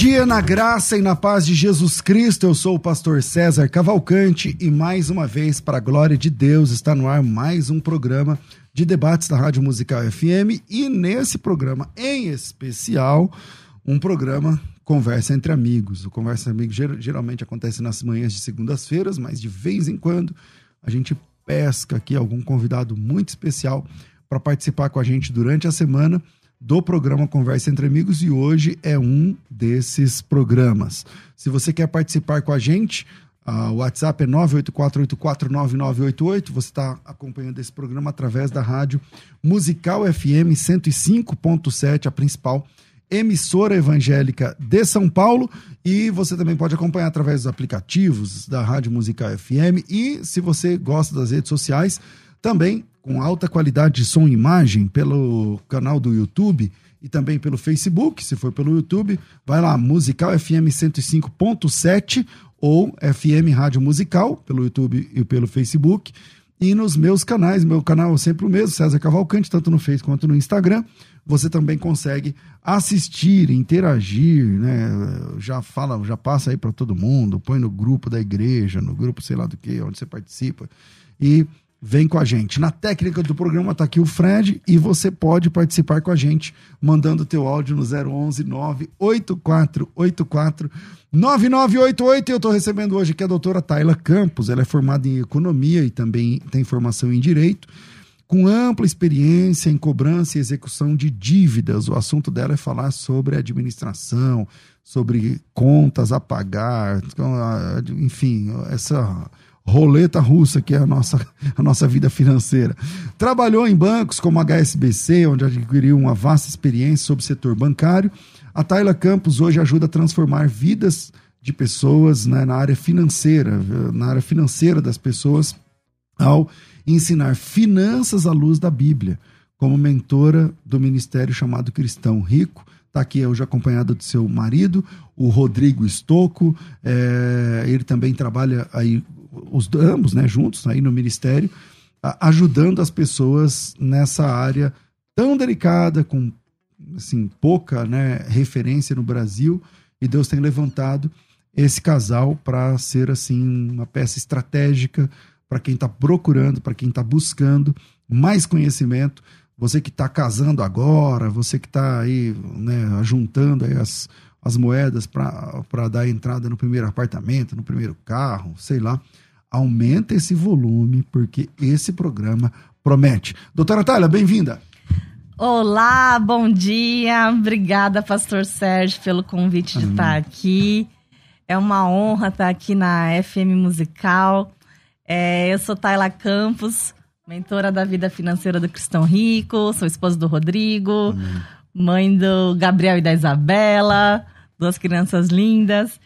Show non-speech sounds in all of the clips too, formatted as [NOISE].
Dia na graça e na paz de Jesus Cristo. Eu sou o pastor César Cavalcante e mais uma vez, para a glória de Deus, está no ar mais um programa de debates da Rádio Musical FM e nesse programa em especial, um programa Conversa entre Amigos. O Conversa entre Amigos geralmente acontece nas manhãs de segundas-feiras, mas de vez em quando a gente pesca aqui algum convidado muito especial para participar com a gente durante a semana do programa Conversa Entre Amigos e hoje é um desses programas. Se você quer participar com a gente, uh, o WhatsApp é 984849988. Você está acompanhando esse programa através da rádio Musical FM 105.7, a principal emissora evangélica de São Paulo. E você também pode acompanhar através dos aplicativos da Rádio Musical FM. E se você gosta das redes sociais, também com alta qualidade de som e imagem pelo canal do YouTube e também pelo Facebook, se for pelo YouTube, vai lá, Musical FM 105.7 ou FM Rádio Musical, pelo YouTube e pelo Facebook. E nos meus canais, meu canal é sempre o mesmo, César Cavalcante, tanto no Facebook quanto no Instagram. Você também consegue assistir, interagir, né? Já fala, já passa aí para todo mundo, põe no grupo da igreja, no grupo sei lá do que, onde você participa. E Vem com a gente. Na técnica do programa está aqui o Fred e você pode participar com a gente mandando teu áudio no 011 98484 9988. Eu estou recebendo hoje aqui a doutora Tayla Campos. Ela é formada em economia e também tem formação em direito, com ampla experiência em cobrança e execução de dívidas. O assunto dela é falar sobre administração, sobre contas a pagar, enfim, essa roleta russa, que é a nossa, [LAUGHS] a nossa vida financeira. Trabalhou em bancos como a HSBC, onde adquiriu uma vasta experiência sobre o setor bancário. A Tayla Campos hoje ajuda a transformar vidas de pessoas né, na área financeira, na área financeira das pessoas, ao ensinar finanças à luz da Bíblia, como mentora do ministério chamado Cristão Rico. Está aqui hoje acompanhada do seu marido, o Rodrigo Estocco. É, ele também trabalha aí os ambos, né, juntos aí no ministério, ajudando as pessoas nessa área tão delicada, com assim, pouca né, referência no Brasil, e Deus tem levantado esse casal para ser assim uma peça estratégica para quem está procurando, para quem está buscando mais conhecimento. Você que está casando agora, você que está aí né, juntando as, as moedas para dar entrada no primeiro apartamento, no primeiro carro, sei lá. Aumenta esse volume, porque esse programa promete. Doutora Thalia, bem-vinda. Olá, bom dia. Obrigada, Pastor Sérgio, pelo convite Amém. de estar aqui. É uma honra estar aqui na FM Musical. É, eu sou Tayla Campos, mentora da vida financeira do Cristão Rico, sou esposa do Rodrigo, Amém. Mãe do Gabriel e da Isabela duas crianças lindas.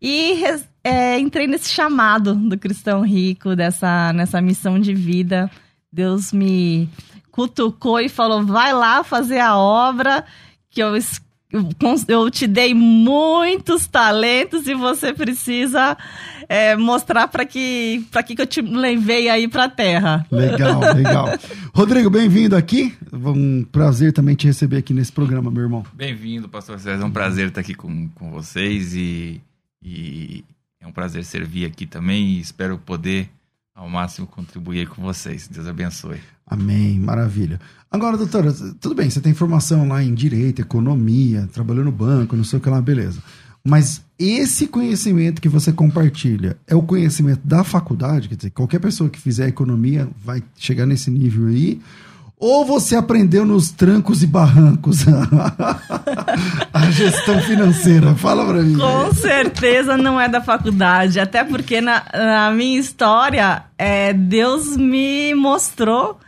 E é, entrei nesse chamado do cristão rico, dessa nessa missão de vida. Deus me cutucou e falou: vai lá fazer a obra que eu eu te dei muitos talentos e você precisa é, mostrar para que para que, que eu te levei aí para a terra. Legal, [LAUGHS] legal. Rodrigo, bem-vindo aqui. Um prazer também te receber aqui nesse programa, meu irmão. Bem-vindo, Pastor César. É um prazer estar aqui com, com vocês e, e é um prazer servir aqui também e espero poder ao máximo contribuir com vocês. Deus abençoe. Amém, maravilha. Agora, doutora, tudo bem, você tem formação lá em direito, economia, trabalhou no banco, não sei o que lá, beleza. Mas esse conhecimento que você compartilha é o conhecimento da faculdade, quer dizer, qualquer pessoa que fizer economia vai chegar nesse nível aí, ou você aprendeu nos trancos e barrancos [LAUGHS] a gestão financeira? Fala pra mim. Com certeza não é da faculdade, até porque na, na minha história, é, Deus me mostrou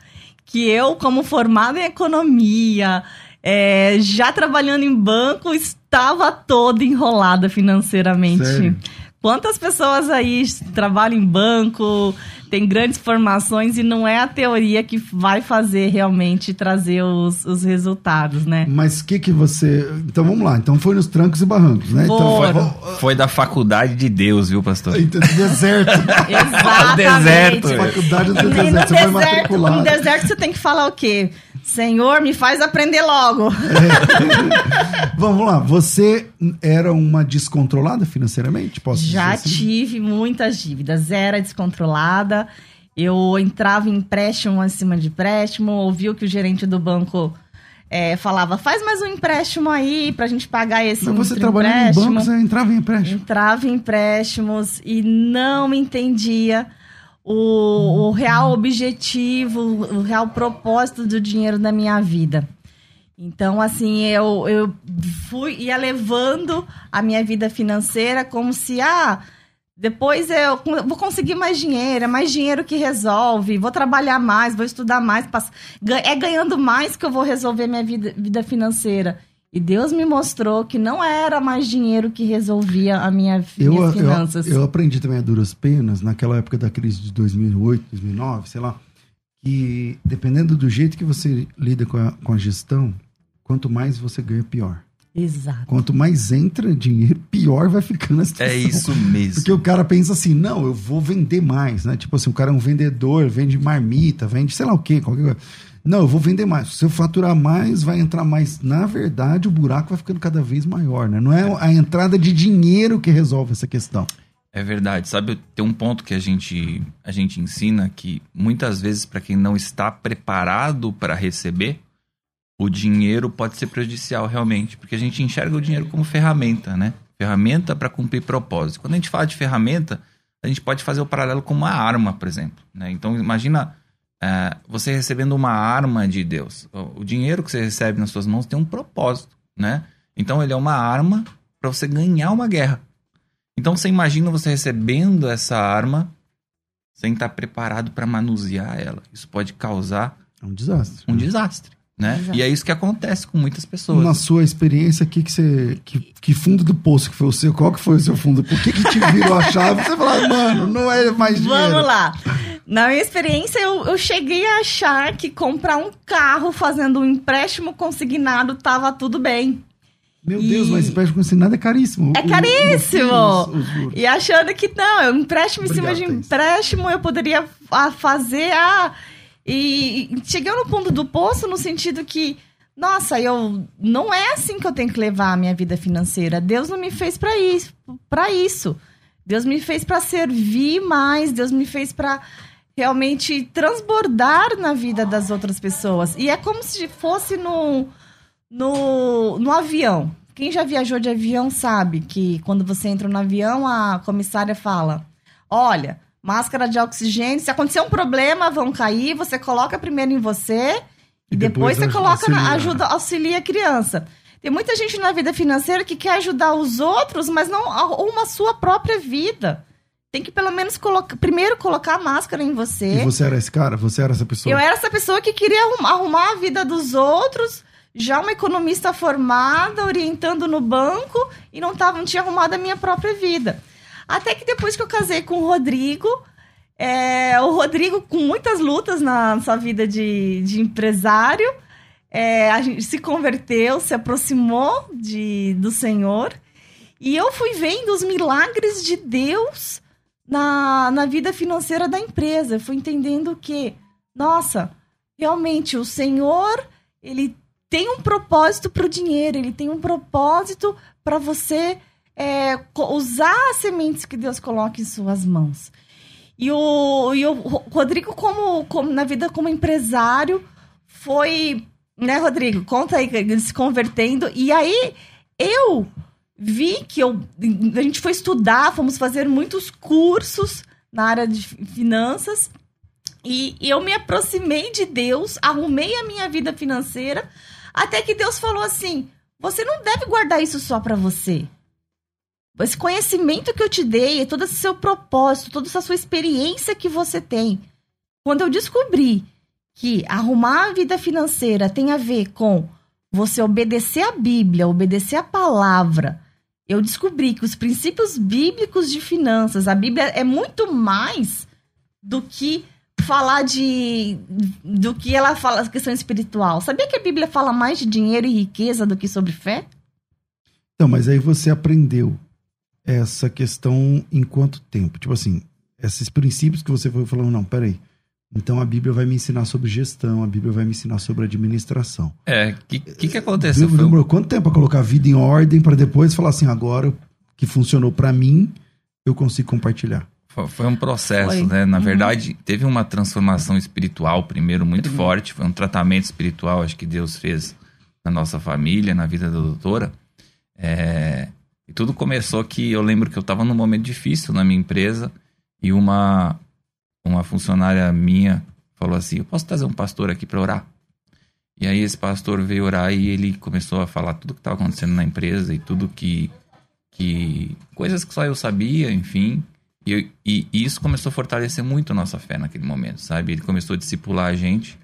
que eu, como formada em economia, é, já trabalhando em banco, estava toda enrolada financeiramente. Sério? Quantas pessoas aí trabalham em banco, tem grandes formações e não é a teoria que vai fazer realmente trazer os, os resultados, né? Mas o que que você... Então vamos lá, então foi nos trancos e barrancos, né? Então, Foram. Foi da faculdade de Deus, viu, pastor? então, deserto. [LAUGHS] Exatamente. deserto. faculdade do E no deserto, você foi deserto, no deserto você tem que falar o quê? Senhor, me faz aprender logo. [LAUGHS] Vamos lá, você era uma descontrolada financeiramente? Posso Já dizer assim? tive muitas dívidas, era descontrolada. Eu entrava em empréstimo acima de empréstimo, ouvia o que o gerente do banco eh, falava: faz mais um empréstimo aí pra gente pagar esse Mas você outro trabalhando em empréstimo. banco, você entrava em empréstimo. Entrava em empréstimos e não entendia o, o real objetivo, o real propósito do dinheiro da minha vida. Então, assim, eu, eu fui, ia levando a minha vida financeira como se, ah, depois eu vou conseguir mais dinheiro, é mais dinheiro que resolve, vou trabalhar mais, vou estudar mais, é ganhando mais que eu vou resolver minha vida, vida financeira. E Deus me mostrou que não era mais dinheiro que resolvia a minha Eu, minhas eu, finanças. eu aprendi também a duras penas, naquela época da crise de 2008, 2009, sei lá, que dependendo do jeito que você lida com a, com a gestão, quanto mais você ganha, pior. Exato. Quanto mais entra dinheiro, pior vai ficando a situação. É isso [LAUGHS] mesmo. Porque o cara pensa assim, não, eu vou vender mais, né? Tipo assim, o cara é um vendedor, vende marmita, vende sei lá o quê, qualquer coisa. Não, eu vou vender mais. Se eu faturar mais, vai entrar mais. Na verdade, o buraco vai ficando cada vez maior, né? Não é a entrada de dinheiro que resolve essa questão. É verdade. Sabe, tem um ponto que a gente, a gente ensina que muitas vezes, para quem não está preparado para receber, o dinheiro pode ser prejudicial realmente, porque a gente enxerga o dinheiro como ferramenta, né? Ferramenta para cumprir propósito. Quando a gente fala de ferramenta, a gente pode fazer o paralelo com uma arma, por exemplo. Né? Então, imagina é, você recebendo uma arma de Deus. O, o dinheiro que você recebe nas suas mãos tem um propósito, né? Então, ele é uma arma para você ganhar uma guerra. Então você imagina você recebendo essa arma sem estar preparado para manusear ela. Isso pode causar É um desastre. um desastre, né? E é isso que acontece com muitas pessoas. Na sua experiência, que, que você. Que, que fundo do poço que foi o seu? Qual que foi o seu fundo? Por que, que te virou a chave? Você falou, mano, não é mais dinheiro. Vamos lá. Na minha experiência, eu, eu cheguei a achar que comprar um carro fazendo um empréstimo consignado tava tudo bem. Meu E- Deus, mas empréstimo consignado é caríssimo. É O- o- caríssimo! os- os juros. E achando que não, eu empréstimo em cima de Obrigado, empréstimo, eu poderia ah, fazer a. E, e cheguei no fundo do poço no sentido que, nossa, eu não é assim que eu tenho que levar a minha vida financeira. Deus não me fez para isso, para isso. Deus me fez para servir mais, Deus me fez para realmente transbordar na vida das outras pessoas. E é como se fosse no, no, no avião. Quem já viajou de avião sabe que quando você entra no avião, a comissária fala: Olha, máscara de oxigênio, se acontecer um problema, vão cair, você coloca primeiro em você e, E depois, depois você coloca na auxilia. ajuda, auxilia a criança. Tem muita gente na vida financeira que quer ajudar os outros, mas não a- uma sua própria vida. Tem que pelo menos colocar, primeiro colocar a máscara em você. E você era esse cara? Você era essa pessoa? Eu era essa pessoa que queria arrumar, arrumar a vida dos outros, já uma economista formada, orientando no banco, e não, tava, não tinha arrumado a minha própria vida. Até que depois que eu casei com o Rodrigo, é, o Rodrigo, com muitas lutas na sua vida de, de empresário, é, a gente se converteu, se aproximou de, do Senhor. E eu fui vendo os milagres de Deus na, na vida financeira da empresa. Eu fui entendendo que, nossa, realmente o Senhor, ele tem um propósito para o dinheiro, ele tem um propósito para você é, usar as sementes que Deus coloca em suas mãos. E o, e o Ro- Rodrigo, como, como na vida como empresário, foi, né, Rodrigo? Conta aí, se convertendo. E aí, eu vi que eu, a gente foi estudar, fomos fazer muitos cursos na área de finanças e, eu me aproximei de Deus, arrumei a minha vida financeira, até que Deus falou assim: você não deve guardar isso só para você. Esse conhecimento que eu te dei, todo esse seu propósito, toda essa sua experiência que você tem. Quando eu descobri que arrumar a vida financeira tem a ver com você obedecer a Bíblia, obedecer a palavra, eu descobri que os princípios bíblicos de finanças, a Bíblia é muito mais do que falar de do que ela fala questão espiritual. Sabia que a Bíblia fala mais de dinheiro e riqueza do que sobre fé? Então, mas aí você aprendeu essa questão em quanto tempo? Tipo assim, esses princípios que você foi falando, não, peraí. Então a Bíblia vai me ensinar sobre gestão, a Bíblia vai me ensinar sobre administração. É, o que, que, que aconteceu? Demorou quanto tempo para colocar a vida em ordem para depois falar assim, agora que funcionou para mim, eu consigo compartilhar? Foi um processo, foi. né? Na uhum. verdade, teve uma transformação espiritual primeiro muito uhum. forte, foi um tratamento espiritual, acho que Deus fez na nossa família, na vida da doutora. É... E tudo começou que eu lembro que eu estava num momento difícil na minha empresa e uma uma funcionária minha falou assim: Eu posso trazer um pastor aqui para orar? E aí esse pastor veio orar e ele começou a falar tudo que estava acontecendo na empresa e tudo que. que coisas que só eu sabia, enfim. E, e, isso começou a fortalecer muito a nossa fé naquele momento, sabe? Ele começou a discipular a gente.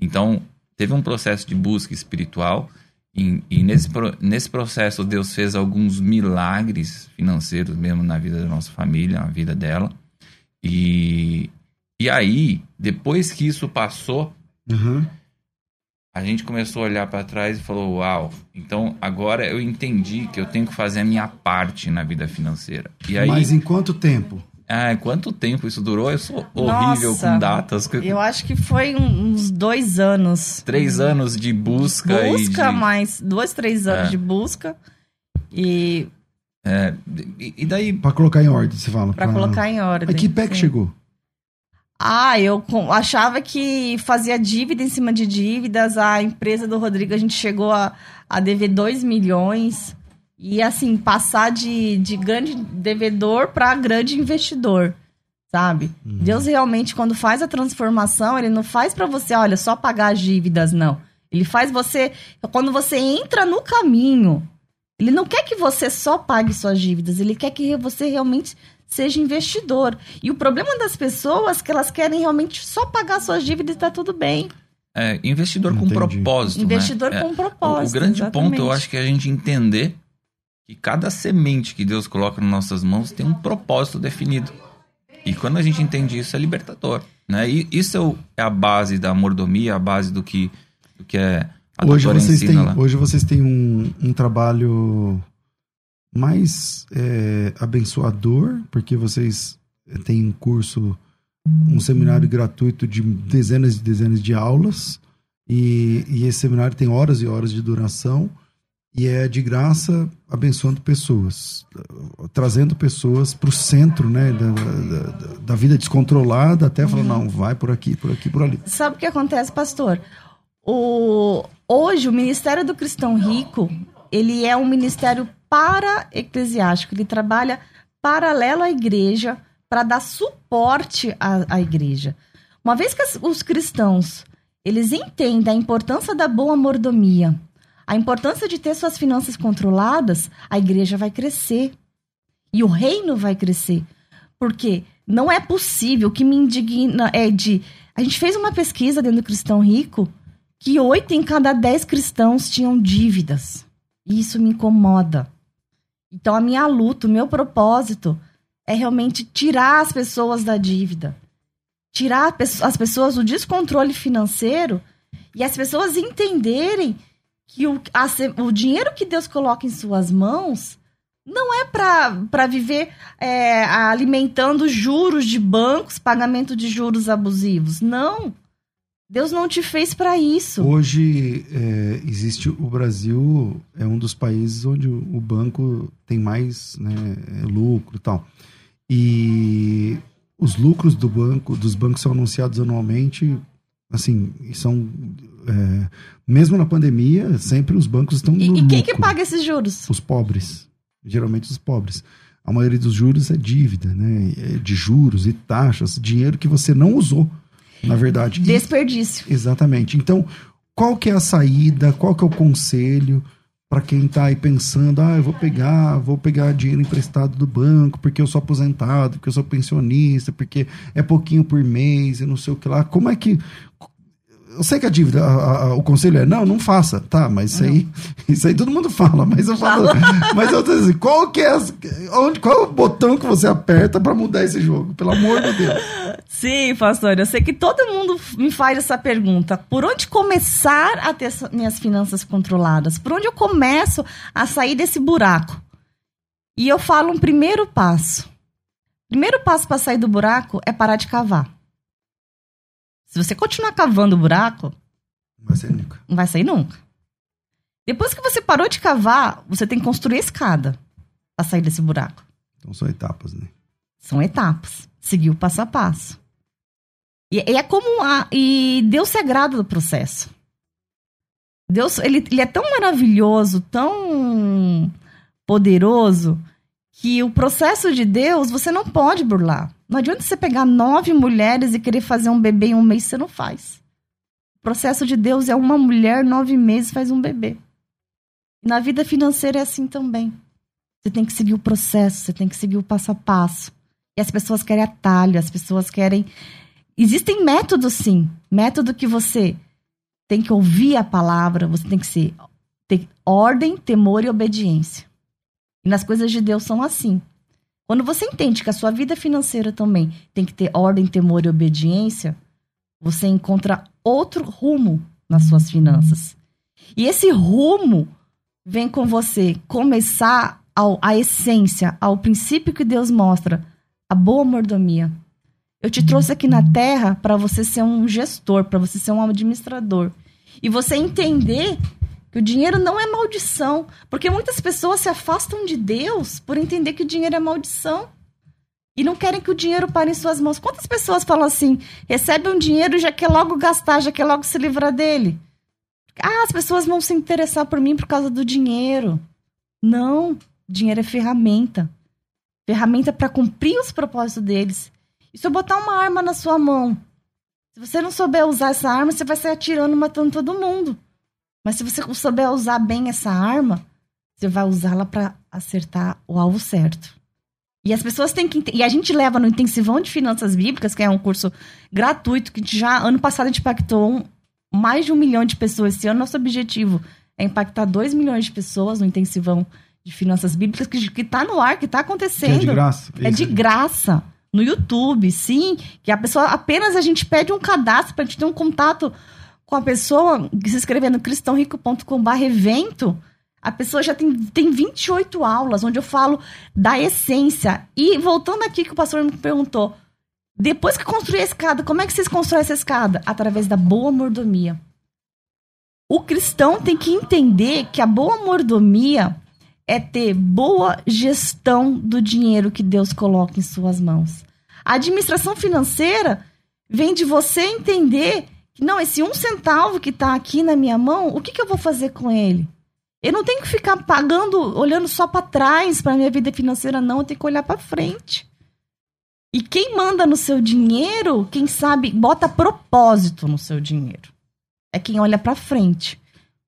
Então, teve um processo de busca espiritual. E, e, nesse, nesse processo, Deus fez alguns milagres financeiros mesmo na vida da nossa família, na vida dela. E, e aí, depois que isso passou, uhum. a gente começou a olhar para trás e falou: Uau, então agora eu entendi que eu tenho que fazer a minha parte na vida financeira. E aí, Mas em quanto tempo? Ah, quanto tempo isso durou? Eu sou horrível Nossa, com datas. Eu acho que foi uns dois anos. Três anos de busca. Busca, de... mais dois, três anos é. de busca. E. É, e daí. Pra colocar em ordem, você fala. Pra, pra... colocar em ordem. A que pé que chegou? Ah, eu achava que fazia dívida em cima de dívidas. A empresa do Rodrigo, a gente chegou a, a dever 2 milhões. E, assim, passar de, de grande devedor para grande investidor, sabe? Uhum. Deus realmente, quando faz a transformação, ele não faz para você, olha, só pagar as dívidas, não. Ele faz você. Quando você entra no caminho, ele não quer que você só pague suas dívidas, ele quer que você realmente seja investidor. E o problema das pessoas é que elas querem realmente só pagar suas dívidas e tá tudo bem. É, investidor Entendi. com propósito. Né? Investidor né? com é, propósito. O, o grande exatamente. ponto, eu acho que é a gente entender que cada semente que Deus coloca nas nossas mãos tem um propósito definido. E quando a gente entende isso, é libertador. Né? E isso é, é a base da mordomia, a base do que, do que é a hoje vocês têm, lá. Hoje vocês têm um, um trabalho mais é, abençoador, porque vocês têm um curso, um seminário gratuito de dezenas e dezenas de aulas, e, e esse seminário tem horas e horas de duração, e é de graça abençoando pessoas, trazendo pessoas para o centro né, da, da, da, vida descontrolada, até falando, não, vai por aqui, por aqui, por ali. Sabe o que acontece, pastor? O, hoje, o Ministério do Cristão Rico, ele é um ministério para-eclesiástico. Ele trabalha paralelo à igreja para dar suporte à, à, igreja. Uma vez que os cristãos eles entendem a importância da boa mordomia, a importância de ter suas finanças controladas, a igreja vai crescer. E o reino vai crescer. Porque não é possível, o que me indigna é de. A gente fez uma pesquisa dentro do Cristão Rico que oito em cada dez cristãos tinham dívidas. E isso me incomoda. Então, a minha luta, o meu propósito é realmente tirar as pessoas da dívida. Tirar as pessoas do descontrole financeiro e as pessoas entenderem que o, a, o dinheiro que Deus coloca em suas mãos não é para viver é, alimentando juros de bancos, pagamento de juros abusivos. Não. Deus não te fez para isso. Hoje é, existe o Brasil é um dos países onde o banco tem mais né, lucro e tal. E os lucros do banco, dos bancos são anunciados anualmente, assim, são é, mesmo na pandemia, sempre os bancos estão e, no E quem lucro. que paga esses juros? Os pobres. geralmente os pobres. A maioria dos juros é dívida, né? É de juros e taxas, dinheiro que você não usou, na verdade. Desperdício. E, exatamente. Então, qual que é a saída? Qual que é o conselho para quem está aí pensando, ah, eu vou pegar, vou pegar dinheiro emprestado do banco porque eu sou aposentado, porque eu sou pensionista, porque é pouquinho por mês e não sei o que lá. Como é que eu sei que a dívida, a, a, o conselho é, não, não faça, tá, mas isso aí, [LAUGHS] isso aí todo mundo fala, mas eu falo, [LAUGHS] mas eu tô assim, qual que é, onde, qual é o botão que você aperta para mudar esse jogo, pelo amor de Deus? Sim, pastor, eu sei que todo mundo me faz essa pergunta, por onde começar a ter minhas finanças controladas? Por onde eu começo a sair desse buraco? E eu falo um primeiro passo. Primeiro passo para sair do buraco é parar de cavar. Se você continuar cavando o buraco, não vai sair nunca. Não vai sair nunca. Depois que você parou de cavar, você tem que construir a escada para sair desse buraco. Então são etapas, né? São etapas. Seguir o passo a passo. E, e é como a, e Deus se agrada do processo. Deus, ele, ele é tão maravilhoso, tão poderoso, que o processo de Deus você não pode burlar. Não adianta você pegar nove mulheres e querer fazer um bebê em um mês, você não faz. O processo de Deus é uma mulher, nove meses, faz um bebê. Na vida financeira é assim também. Você tem que seguir o processo, você tem que seguir o passo a passo. E as pessoas querem atalho, as pessoas querem. Existem métodos, sim. Método que você tem que ouvir a palavra, você tem que ser ter ordem, temor e obediência. E nas coisas de Deus são assim. Quando você entende que a sua vida financeira também tem que ter ordem, temor e obediência, você encontra outro rumo nas suas finanças. E esse rumo vem com você começar ao, a essência, ao princípio que Deus mostra, a boa mordomia. Eu te trouxe aqui na terra para você ser um gestor, para você ser um administrador. E você entender que o dinheiro não é maldição. Porque muitas pessoas se afastam de Deus por entender que o dinheiro é maldição. E não querem que o dinheiro pare em suas mãos. Quantas pessoas falam assim: recebe um dinheiro e já quer logo gastar, já quer logo se livrar dele? Ah, as pessoas vão se interessar por mim por causa do dinheiro. Não, dinheiro é ferramenta. Ferramenta para cumprir os propósitos deles. E se eu botar uma arma na sua mão, se você não souber usar essa arma, você vai sair atirando, matando todo mundo. Mas se você souber usar bem essa arma, você vai usá-la para acertar o alvo certo. E as pessoas têm que. E a gente leva no Intensivão de Finanças Bíblicas, que é um curso gratuito, que já ano passado a gente impactou mais de um milhão de pessoas. Esse ano, nosso objetivo é impactar dois milhões de pessoas no Intensivão de Finanças Bíblicas, que, que tá no ar, que tá acontecendo. Que é de graça. É de graça. No YouTube, sim. Que a pessoa apenas a gente pede um cadastro para a gente ter um contato com a pessoa, se inscrever no cristãorico.com.br evento, a pessoa já tem, tem 28 aulas, onde eu falo da essência. E voltando aqui que o pastor me perguntou, depois que construir a escada, como é que vocês constroem essa escada? Através da boa mordomia. O cristão tem que entender que a boa mordomia é ter boa gestão do dinheiro que Deus coloca em suas mãos. A administração financeira vem de você entender não, esse um centavo que está aqui na minha mão, o que, que eu vou fazer com ele? Eu não tenho que ficar pagando, olhando só para trás para minha vida financeira, não. Eu tenho que olhar para frente. E quem manda no seu dinheiro, quem sabe, bota propósito no seu dinheiro. É quem olha para frente.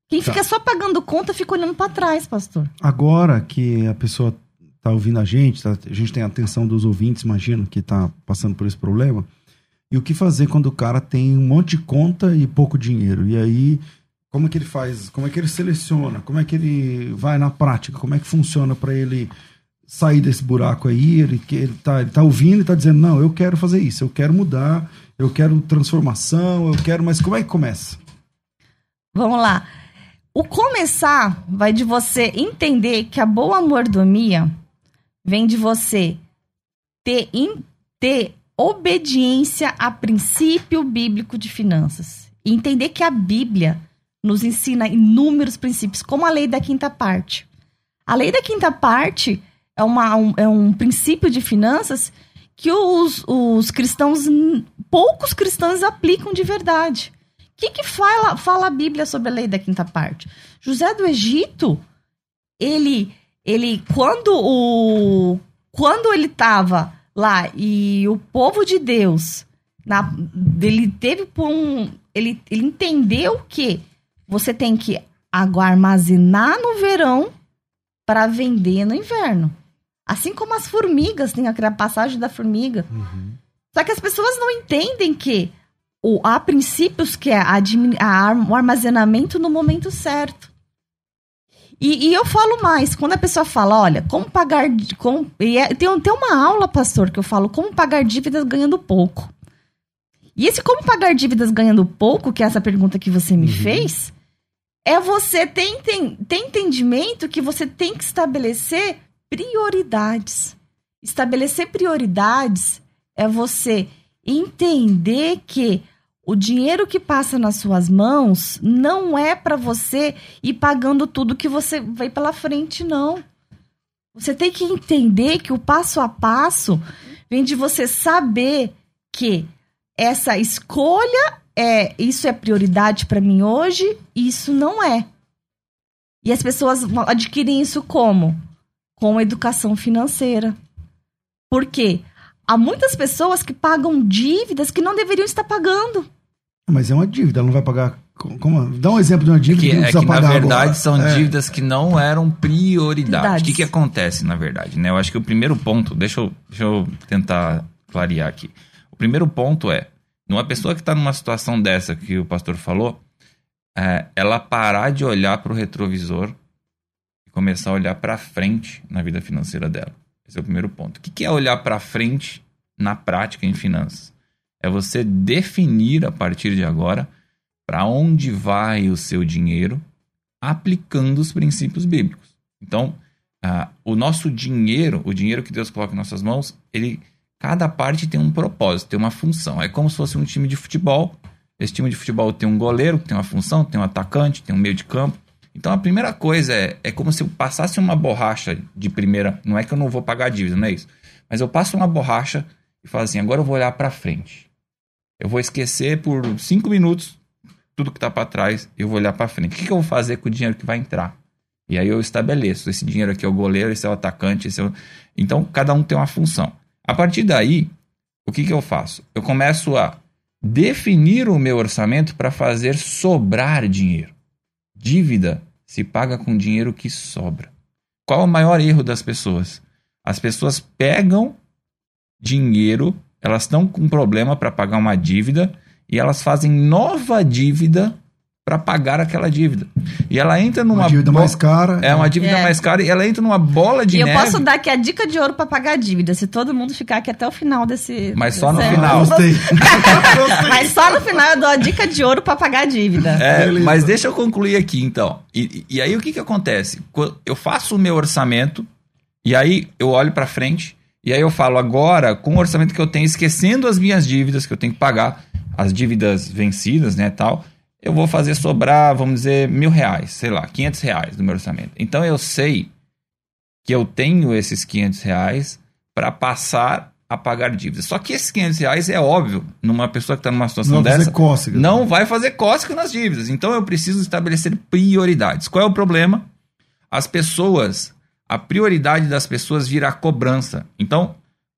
Quem tá. fica só pagando conta fica olhando para trás, pastor. Agora que a pessoa tá ouvindo a gente, tá, a gente tem a atenção dos ouvintes, imagino, que tá passando por esse problema. E o que fazer quando o cara tem um monte de conta e pouco dinheiro? E aí, como é que ele faz? Como é que ele seleciona? Como é que ele vai na prática? Como é que funciona para ele sair desse buraco aí? Ele, ele, tá, ele tá ouvindo e tá dizendo: não, eu quero fazer isso, eu quero mudar, eu quero transformação, eu quero. Mas como é que começa? Vamos lá. O começar vai de você entender que a boa mordomia vem de você ter, ter obediência a princípio bíblico de finanças. E entender que a Bíblia nos ensina inúmeros princípios, como a lei da quinta parte. A lei da quinta parte é, uma, um, é um princípio de finanças que os, os cristãos, poucos cristãos aplicam de verdade. O que, que fala, fala a Bíblia sobre a lei da quinta parte? José do Egito, ele ele quando o quando ele tava lá e o povo de Deus na, ele teve um ele, ele entendeu que você tem que armazenar no verão para vender no inverno. Assim como as formigas, tem aquela passagem da formiga. Uhum. Só que as pessoas não entendem que o, há princípios que é a, a, o armazenamento no momento certo. E, e, eu falo mais, quando a pessoa fala, olha, como pagar. Como, e é, tem, tem uma aula, pastor, que eu falo como pagar dívidas ganhando pouco. E esse como pagar dívidas ganhando pouco, que é essa pergunta que você me uhum. fez, é você ter, ter entendimento que você tem que estabelecer prioridades. Estabelecer prioridades é você entender que o dinheiro que passa nas suas mãos não é para você ir pagando tudo que você vai pela frente, não. Você tem que entender que o passo a passo vem de você saber que essa escolha é isso é prioridade para mim hoje, isso não é. E as pessoas adquirem isso como? Com educação financeira. Por quê? Há muitas pessoas que pagam dívidas que não deveriam estar pagando. Mas é uma dívida, ela não vai pagar. Como, dá um exemplo de uma dívida que, que não é precisa que, pagar. Na verdade, agora. são é. dívidas que não eram prioridade. O que, que acontece, na verdade? Né? Eu acho que o primeiro ponto, deixa eu, deixa eu tentar clarear aqui. O primeiro ponto é: numa pessoa que está numa situação dessa que o pastor falou, é, ela parar de olhar para o retrovisor e começar a olhar para frente na vida financeira dela. Esse é o primeiro ponto. O que, que é olhar para frente na prática em finanças? É você definir a partir de agora para onde vai o seu dinheiro aplicando os princípios bíblicos. Então, o nosso dinheiro, o dinheiro que Deus coloca em nossas mãos, ele cada parte tem um propósito, tem uma função. É como se fosse um time de futebol. Esse time de futebol tem um goleiro, tem uma função, tem um atacante, tem um meio de campo. Então a primeira coisa é, é como se eu passasse uma borracha de primeira. Não é que eu não vou pagar a dívida, não é isso. Mas eu passo uma borracha e falo assim: agora eu vou olhar para frente. Eu vou esquecer por cinco minutos tudo que está para trás eu vou olhar para frente. O que, que, eu vou fazer com o dinheiro que vai entrar? E aí eu estabeleço. Esse dinheiro aqui é o goleiro, esse é o atacante, esse é o... Então cada um tem uma função. A partir daí, o que, que eu faço? Eu começo a definir o meu orçamento para fazer sobrar dinheiro. Dívida se paga com dinheiro que sobra. Qual é o maior erro das pessoas? As pessoas pegam dinheiro, elas estão com problema para pagar uma dívida e elas fazem nova dívida para pagar aquela dívida. E ela entra numa uma dívida mais cara. É uma dívida é. mais cara e ela entra numa bola de e neve. eu posso dar aqui a dica de ouro para pagar a dívida, se todo mundo ficar aqui até o final desse Mas só no final. Gostei. [LAUGHS] mas só no final eu dou a dica de ouro para pagar a dívida. É, mas deixa eu concluir aqui então. E, e aí o que que acontece? Eu faço o meu orçamento e aí eu olho para frente e aí eu falo agora com o orçamento que eu tenho, esquecendo as minhas dívidas que eu tenho que pagar, as dívidas vencidas, né, tal eu vou fazer sobrar, vamos dizer, mil reais, sei lá, 500 reais do meu orçamento. Então eu sei que eu tenho esses 500 reais para passar a pagar dívidas. Só que esses 500 reais é óbvio, numa pessoa que está numa situação não dessa, cócega, não né? vai fazer cócega nas dívidas. Então eu preciso estabelecer prioridades. Qual é o problema? As pessoas, a prioridade das pessoas vira a cobrança. Então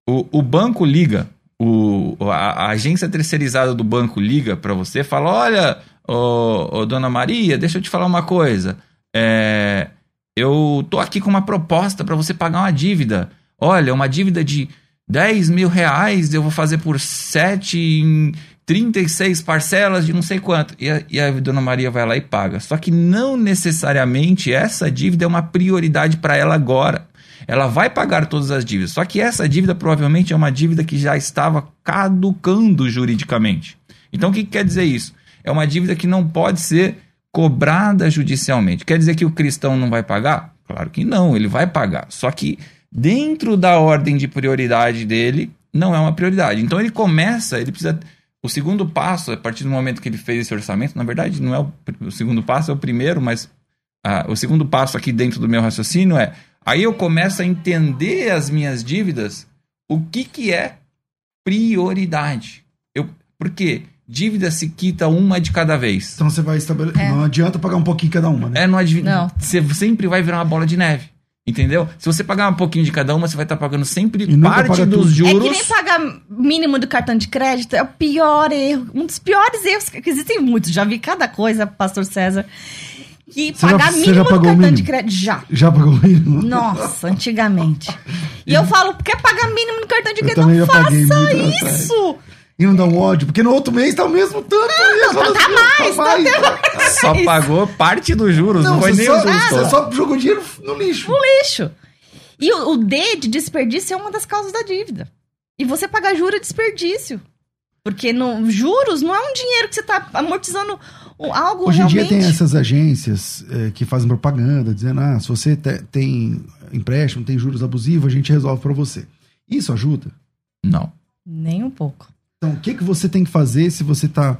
o, o banco liga, o, a, a agência terceirizada do banco liga para você, fala, olha ô, ô, dona Maria, deixa eu te falar uma coisa. É, eu tô aqui com uma proposta para você pagar uma dívida. Olha, uma dívida de 10 mil reais eu vou fazer por 7 em 36 parcelas de não sei quanto. E a, e a dona Maria vai lá e paga. Só que não necessariamente essa dívida é uma prioridade para ela agora. Ela vai pagar todas as dívidas. Só que essa dívida provavelmente é uma dívida que já estava caducando juridicamente. Então o que, que quer dizer isso? é uma dívida que não pode ser cobrada judicialmente. Quer dizer que o cristão não vai pagar? Claro que não, ele vai pagar. Só que dentro da ordem de prioridade dele, não é uma prioridade. Então ele começa, ele precisa. O segundo passo, a partir do momento que ele fez esse orçamento, na verdade, não é o, o segundo passo, é o primeiro, mas ah, o segundo passo aqui dentro do meu raciocínio é. Aí eu começo a entender as minhas dívidas, o que, que é prioridade. Eu, por quê? dívida se quita uma de cada vez. Então você vai estabelecer. É. Não adianta pagar um pouquinho cada uma, né? É, não adianta. Você sempre vai virar uma bola de neve. Entendeu? Se você pagar um pouquinho de cada uma, você vai estar pagando sempre E parte paga dos tudo. juros. É que nem pagar mínimo do cartão de crédito é o pior erro. Um dos piores erros, que existem muitos. Já vi cada coisa, pastor César. Que Você pagar já mínimo do cartão de mínimo? crédito. Já. Já pagou o mínimo? Nossa, antigamente. [LAUGHS] E eu falo, quer pagar mínimo no cartão de crédito? Não faça lá atrás. E não dá um ódio, porque no outro mês tá o mesmo tanto. Não, tá- tá mais, tá Só Isso. [LAUGHS] pagou parte dos juros, não, Não, foi nem só, os juros você todos. só jogou dinheiro no lixo. No lixo. E o, o D de desperdício é uma das causas da dívida. E você pagar juros é desperdício. Porque no, juros não é um dinheiro que você tá amortizando o- algo Hoje em dia tem essas agências eh, que fazem propaganda, dizendo, ah, se você te- tem empréstimo, tem juros abusivos, a gente resolve pra você. Isso ajuda? Não. Nem um pouco. Então, o que, que você tem que fazer se você tá.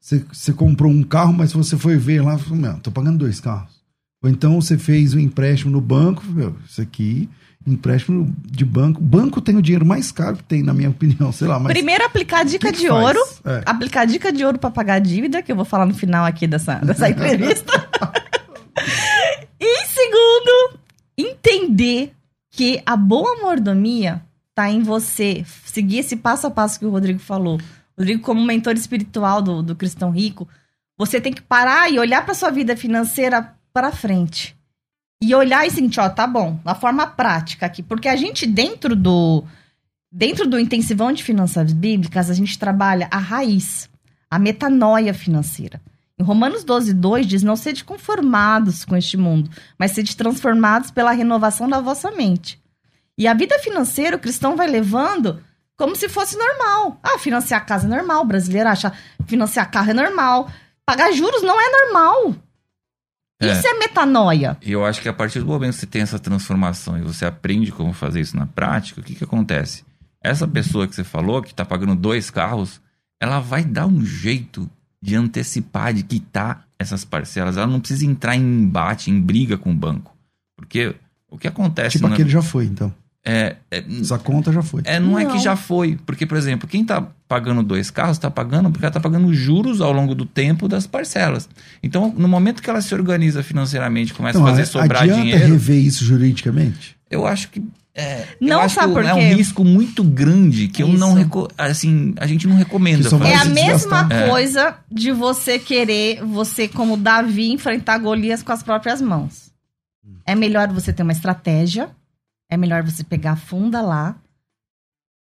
Você, você comprou um carro, mas você foi ver lá, falou, meu, tô pagando dois carros. Ou então você fez um empréstimo no banco, meu, isso aqui, empréstimo de banco. Banco tem o dinheiro mais caro que tem, na minha [LAUGHS] opinião, sei lá, mas. Primeiro, aplicar a dica que que de faz? ouro. É. Aplicar a dica de ouro pra pagar a dívida, que eu vou falar no final aqui dessa, dessa [LAUGHS] entrevista. e segundo, entender que a boa mordomia tá em você seguir esse passo a passo que o Rodrigo falou. Rodrigo, como mentor espiritual do, do cristão rico, você tem que parar e olhar pra sua vida financeira pra frente. E olhar e seguinte, ó, tá bom, na forma prática aqui. Porque a gente, dentro do, Dentro do intensivão de finanças bíblicas, a gente trabalha a raiz, a metanoia financeira. Em Romanos 12, 2 diz: Não sede conformados com este mundo, mas sede transformados pela renovação da vossa mente. E a vida financeira, o cristão vai levando como se fosse normal. Ah, financiar casa é normal, o brasileiro acha financiar carro é normal. Pagar juros não é normal. É. Isso é metanoia. E eu acho que a partir do momento que você tem essa transformação e você aprende como fazer isso na prática, o que, que acontece? Essa pessoa que você falou, que está pagando dois carros, ela vai dar um jeito de antecipar, de quitar essas parcelas. Ela não precisa entrar em embate, em briga com o banco. Porque o que acontece... Tipo, na- aquele já foi, então. É, é, Essa conta já foi. é, não, é Não. que já foi. Porque, por exemplo, quem tá pagando dois carros, tá pagando porque ela tá pagando juros ao longo do tempo das parcelas. Então, no momento que ela se organiza financeiramente, começa Então, a fazer a- sobrar adianta dinheiro, rever isso juridicamente? eu acho que. É, Não, eu acho sabe por é um quê? risco muito grande que eu não Isso. assim, a gente não recomenda. É a mesma desgastar. É. coisa de você querer, você como Davi, enfrentar Golias com as próprias mãos. É melhor você ter uma estratégia, é melhor você pegar funda lá,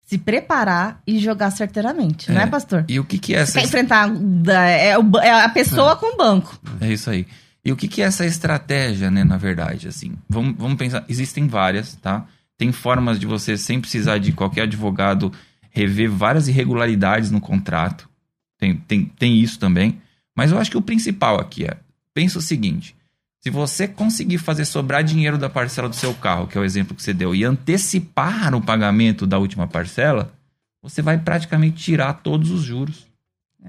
se preparar e jogar certeiramente, não é, É. pastor? E o que, que é essa Quer enfrentar é, é a pessoa com o banco. É isso aí. E o que, que é essa estratégia, né, na verdade, assim? Vamos, vamos pensar, existem várias, tá? Tem formas de você, sem precisar de qualquer advogado, rever várias irregularidades no contrato. Tem, tem, tem isso também. Mas eu acho que o principal aqui é, pensa o seguinte, se você conseguir fazer sobrar dinheiro da parcela do seu carro, que é o exemplo que você deu, e antecipar o pagamento da última parcela, você vai praticamente tirar todos os juros.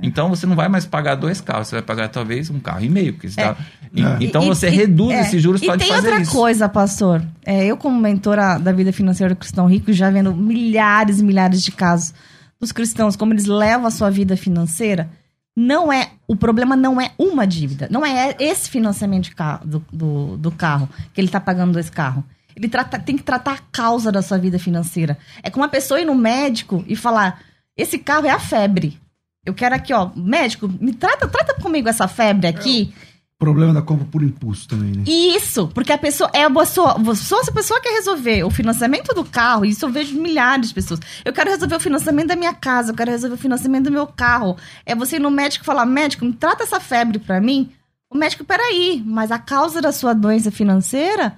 Então você não vai mais pagar dois carros, você vai pagar talvez um carro e meio. Porque você tá- E- É. Então E- você e- reduz é. esses juros E pode tem fazer outra isso. coisa, pastor. É, eu, como mentora da vida financeira do cristão rico, já vendo milhares e milhares de casos dos cristãos, como eles levam a sua vida financeira, não é. O problema não é uma dívida. Não é esse financiamento carro, do, do, do carro, que ele tá pagando dois carros. Ele trata- tem que tratar a causa da sua vida financeira. É como uma pessoa ir no médico e falar: esse carro é a febre. Eu quero aqui, ó, médico, me trata, trata comigo essa febre aqui. Problema da compra por impulso também, né? Isso, porque a pessoa é a pessoa, só se a pessoa quer resolver o financiamento do carro, isso eu vejo milhares de pessoas. Eu quero resolver o financiamento da minha casa, eu quero resolver o financiamento do meu carro. É você ir no médico e falar: "Médico, me trata essa febre pra mim". O médico, peraí, mas a causa da sua doença financeira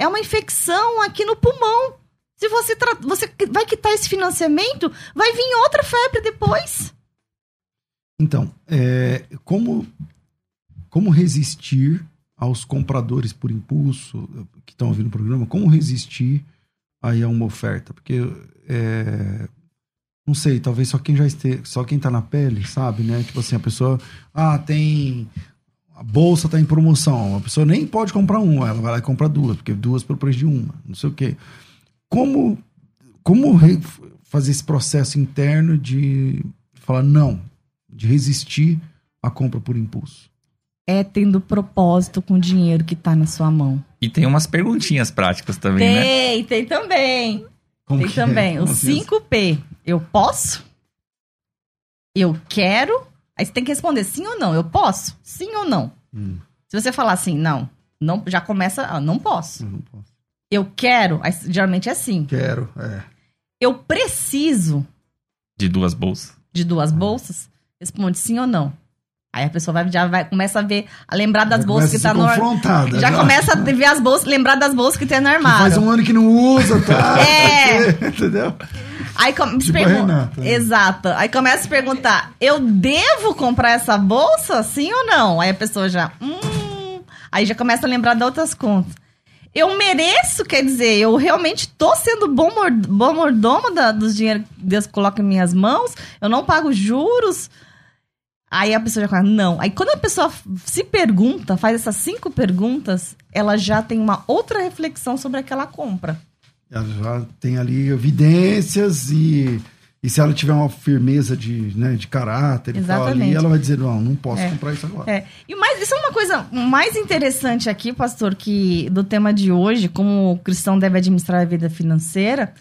é uma infecção aqui no pulmão. Se você tra- você vai quitar esse financiamento, vai vir outra febre depois. Então, é, como, como resistir aos compradores por impulso que estão ouvindo o programa? Como resistir aí a uma oferta? Porque, é, não sei, talvez só quem já esteja, só quem tá na pele, sabe, né? Tipo assim, a pessoa, ah, tem... A bolsa tá em promoção, a pessoa nem pode comprar uma, ela vai lá e compra duas, porque duas pelo preço de uma, não sei o quê. Como, como re- fazer esse processo interno de falar não, de resistir à compra por impulso. É tendo propósito com o dinheiro que tá na sua mão. E tem umas perguntinhas práticas também, né? Tem, tem também. Como tem que é? também. O Como assim? 5P. Eu posso? Eu quero? Aí você tem que responder sim ou não. Eu posso? Sim ou não? Hum. Se você falar assim, não, não já começa, ah, não posso. Eu não posso. Eu quero, aí, geralmente é sim. Quero, é. Eu preciso De duas bolsas. de duas bolsas? Responde sim ou não. Aí a pessoa vai, já vai, começa a ver, a lembrar das Já bolsas que tá no ar- confrontada, Já, já. começa a ver as bolsas, lembrar das bolsas que tem no armário. faz um ano que não usa, tá? [LAUGHS] É. [LAUGHS] Entendeu? Aí se Tipo a pergun- Renata, né? Exato. Aí começa a se perguntar: eu devo comprar essa bolsa? Sim ou não? Aí a pessoa já. Hum. Aí já começa a lembrar de outras contas. Eu mereço, quer dizer, eu realmente tô sendo bom, mor bom mordomo da- dos dinheiros que Deus coloca em minhas mãos, eu não pago juros. Aí a pessoa já fala, não. Aí quando a pessoa se pergunta, faz essas cinco perguntas, ela já tem uma outra reflexão sobre aquela compra. Ela já tem ali evidências e, e se ela tiver uma firmeza de, né, de caráter e tal ali, Exatamente. ela vai dizer, não, não posso É. comprar isso agora. É. E mais, isso é uma coisa mais interessante aqui, pastor, que do tema de hoje, como o cristão deve administrar a vida financeira,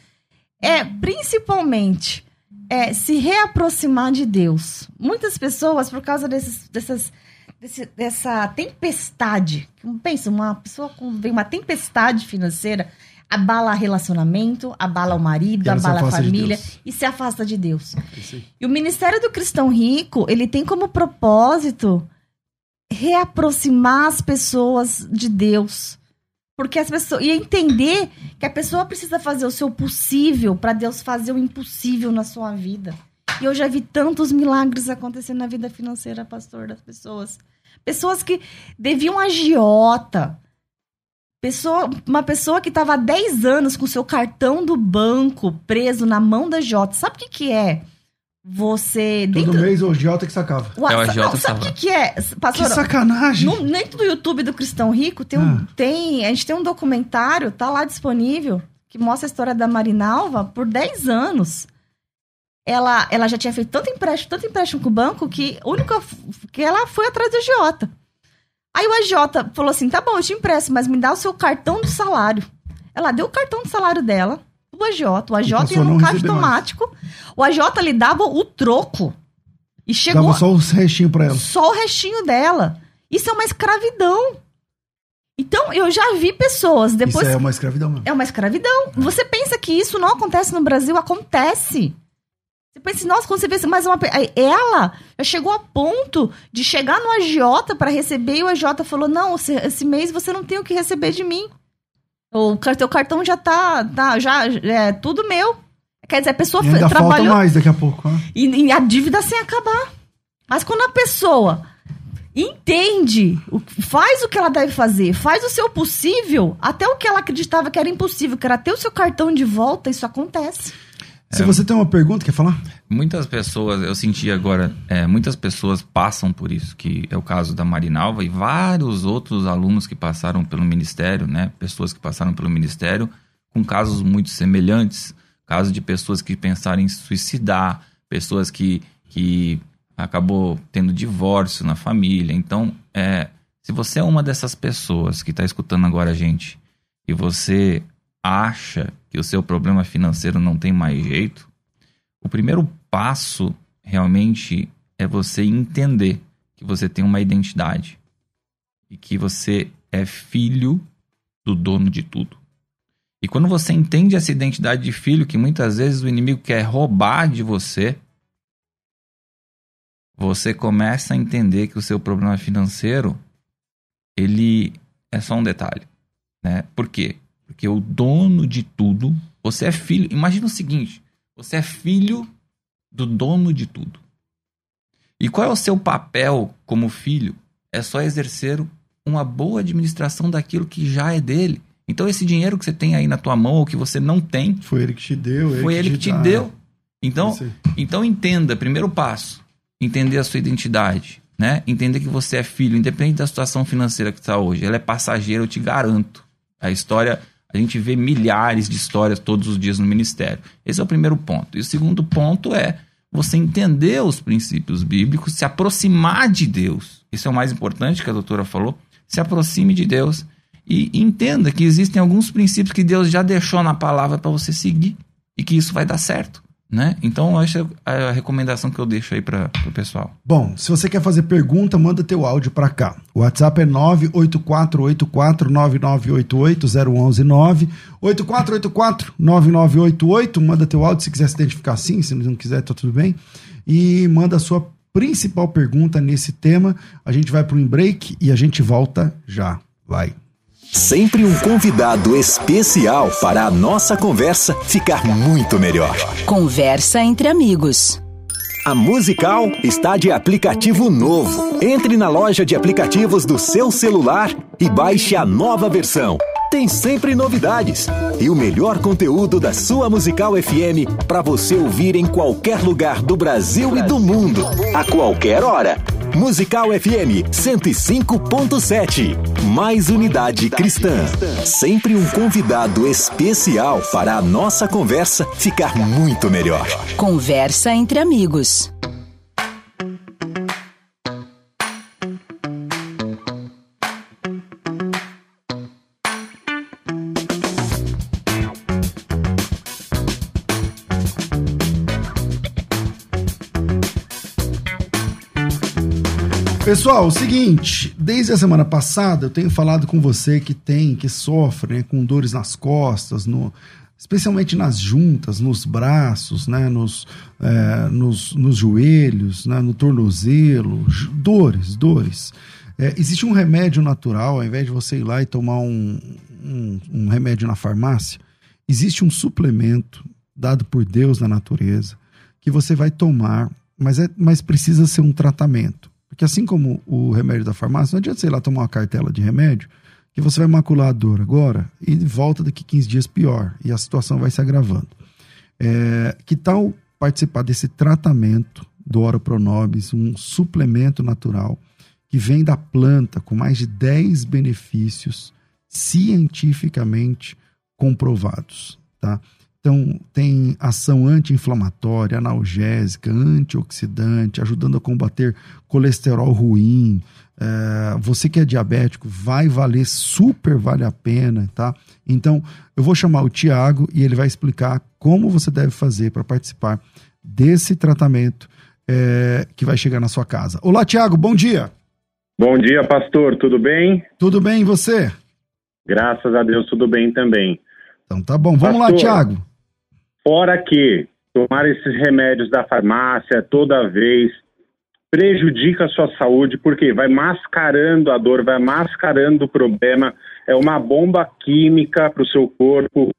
é principalmente é, se reaproximar de Deus. Muitas pessoas, por causa desses, dessas, desse- dessa tempestade, pensa, uma pessoa com vem uma tempestade financeira, abala relacionamento, abala o marido, abala a de família Deus. e se afasta de Deus. Aí. E o Ministério do Cristão Rico, ele tem como propósito reaproximar as pessoas de Deus. Porque as pessoas. E entender que a pessoa precisa fazer o seu possível para Deus fazer o impossível na sua vida. E eu já vi tantos milagres acontecendo na vida financeira, pastor, das pessoas. Pessoas que deviam agiota. Pessoa, uma pessoa que estava há 10 anos com seu cartão do banco preso na mão da Jota. Sabe o que, que é? Você. Todo dentro- mês o agiota que sacava. É o agiota não, sabe o que, que é? Que Pastor, sacanagem. no, dentro do YouTube do Cristão Rico tem um, Ah. tem, a gente tem um documentário, tá lá disponível, que mostra a história da Marinalva por 10 anos. Ela, ela já tinha feito tanto empréstimo, tanto empréstimo com o banco que a única f- que ela foi atrás do agiota. Aí o agiota falou assim: "Tá bom, eu te empresto, mas me dá o seu cartão do salário". Ela deu o cartão do salário dela pro agiota. O passou ia no caixa mais. automático. O agiota lhe dava o troco. E chegou Dava só os restinhos pra ela. só o restinho dela. Isso é uma escravidão. Então, eu já vi pessoas depois. Isso é uma escravidão mesmo. É uma escravidão. Você pensa que isso não acontece no Brasil? Acontece. Você pensa, nossa, quando você vê mais uma. pe- Aí Ela já chegou a ponto de chegar no agiota para receber e o agiota falou: não, esse mês você não tem o que receber de mim. O teu cartão já tá. tá já, é tudo meu. Quer dizer, a pessoa E ainda fe- falta trabalhou mais daqui a pouco. né? e, e a dívida sem acabar. Mas quando a pessoa entende, faz o que ela deve fazer, faz o seu possível, até o que ela acreditava que era impossível, que era ter o seu cartão de volta, isso acontece. Se você tem uma pergunta, quer falar? Muitas pessoas, eu senti agora, é, muitas pessoas passam por isso, que é o caso da Marinalva e vários outros alunos que passaram pelo Ministério, né? Pessoas que passaram pelo Ministério com casos muito semelhantes. Casos de pessoas que pensaram em suicidar, pessoas que, que acabou tendo divórcio na família. Então, é, se você é uma dessas pessoas que está escutando agora a gente e você acha que o seu problema financeiro não tem mais jeito, o primeiro passo realmente é você entender que você tem uma identidade e que você é filho do dono de tudo. E quando você entende essa identidade de filho, que muitas vezes o inimigo quer roubar de você, você começa a entender que o seu problema financeiro ele é só um detalhe, né? Por quê? Porque o dono de tudo, você é filho. Imagina o seguinte: você é filho do dono de tudo. E qual é o seu papel como filho? É só exercer uma boa administração daquilo que já é dele. Então esse dinheiro que você tem aí na tua mão ou que você não tem, Foi ele que te deu. foi ele que te dá. deu. Então, então entenda, primeiro passo, entender a sua identidade, né? Entender que você é filho, independente da situação financeira que está hoje. Ela é passageira, eu te garanto. A história, a gente vê milhares de histórias todos os dias no ministério. Esse é o primeiro ponto. E o segundo ponto é você entender os princípios bíblicos, se aproximar de Deus. Isso é o mais importante que a doutora falou. Se aproxime de Deus e entenda que existem alguns princípios que Deus já deixou na palavra para você seguir e que isso vai dar certo. Né? Então, essa é a recomendação que eu deixo aí para o pessoal. Bom, se você quer fazer pergunta, manda teu áudio para cá. O WhatsApp é 984849988, 011 Manda teu áudio se quiser se identificar assim, se não quiser, tá tudo bem. E manda a sua principal pergunta nesse tema. A gente vai para um break e a gente volta já. Vai. Sempre um convidado especial para a nossa conversa ficar muito melhor. Conversa entre amigos. A Musical está de aplicativo novo. Entre na loja de aplicativos do seu celular e baixe a nova versão. Tem sempre novidades e o melhor conteúdo da sua Musical FM para você ouvir em qualquer lugar do Brasil e do mundo, a qualquer hora. Musical FM 105.7. Mais unidade cristã. Sempre um convidado especial para a nossa conversa ficar muito melhor. Conversa entre amigos. Pessoal, seguinte, desde a semana passada eu tenho falado com você que tem, que sofre né, com dores nas costas, no, especialmente nas juntas, nos braços, né, nos, é, nos, nos, joelhos, né, no tornozelo, dores, dores. É, existe um remédio natural, ao invés de você ir lá e tomar um, um, um remédio na farmácia, existe um suplemento dado por Deus na natureza que você vai tomar, mas, é, mas precisa ser um tratamento. Porque assim como o remédio da farmácia, não adianta ir lá tomar uma cartela de remédio, que você vai macular a dor agora e volta daqui 15 dias pior. E a situação vai se agravando. É, que tal participar desse tratamento do Oro Pronobis, um suplemento natural que vem da planta com mais de 10 benefícios cientificamente comprovados, tá? Então, tem ação anti-inflamatória, analgésica, antioxidante, ajudando a combater colesterol ruim. É, você que é diabético, vai valer, super vale a pena, tá? Então, eu vou chamar o Tiago e ele vai explicar como você deve fazer para participar desse tratamento é, que vai chegar na sua casa. Olá, Tiago, bom dia. Bom dia, pastor, tudo bem? Tudo bem, e você? Graças a Deus, tudo bem também. Então tá bom, vamos pastor, lá, Tiago. Fora que tomar esses remédios da farmácia toda vez prejudica a sua saúde, porque vai mascarando a dor, vai mascarando o problema, é uma bomba química para o seu corpo,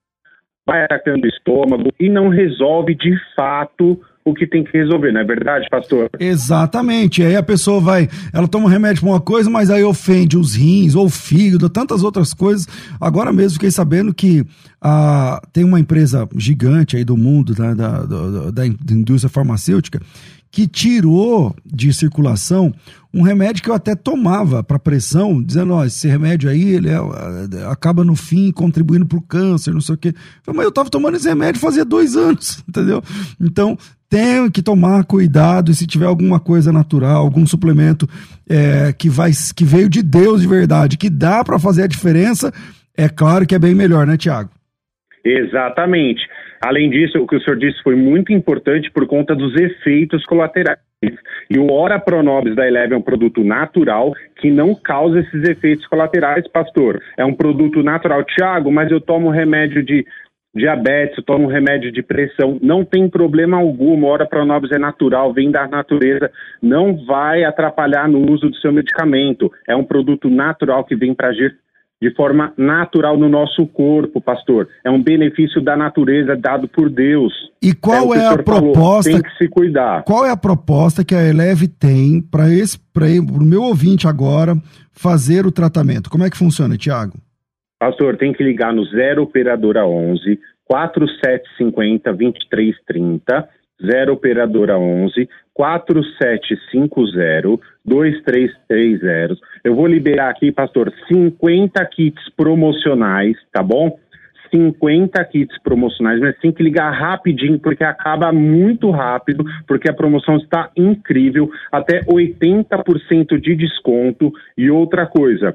vai atacando o estômago e não resolve de fato o que tem que resolver, não é verdade, pastor? Exatamente. Aí a pessoa vai, ela toma um remédio para uma coisa, mas aí ofende os rins ou o fígado, tantas outras coisas. Agora mesmo fiquei sabendo que ah, tem uma empresa gigante aí do mundo, da, da, da, da indústria farmacêutica, que tirou de circulação um remédio que eu até tomava para pressão, dizendo, ó, esse remédio aí, ele é, é acaba no fim contribuindo para o câncer, não sei o quê. Mas eu estava tomando esse remédio fazia dois anos, [LAUGHS] entendeu? Então, tem que tomar cuidado e se tiver alguma coisa natural, algum suplemento é, que, vai, que veio de Deus de verdade, que dá para fazer a diferença, é claro que é bem melhor, né, Tiago? Exatamente. Além disso, o que o senhor disse foi muito importante por conta dos efeitos colaterais. E o Ora Pronobis da Eleve é um produto natural que não causa esses efeitos colaterais, pastor. É um produto natural. Tiago, mas eu tomo remédio de diabetes, eu tomo remédio de pressão, não tem problema algum. Ora Pronobis é natural, vem da natureza, não vai atrapalhar no uso do seu medicamento. É um produto natural que vem para agir de forma natural no nosso corpo, pastor. É um benefício da natureza dado por Deus. E qual é, é a proposta? Falou, tem que se cuidar. Qual é a proposta que a Eleve tem para esse para o meu ouvinte agora fazer o tratamento? Como é que funciona, Tiago? Pastor, tem que ligar no 0 operadora 11 4750 2330 0 operadora 11 4750 2330. Eu vou liberar aqui, pastor, 50 kits promocionais, tá bom? 50 kits promocionais, mas tem que ligar rapidinho porque acaba muito rápido, porque a promoção está incrível, até 80% de desconto. E outra coisa,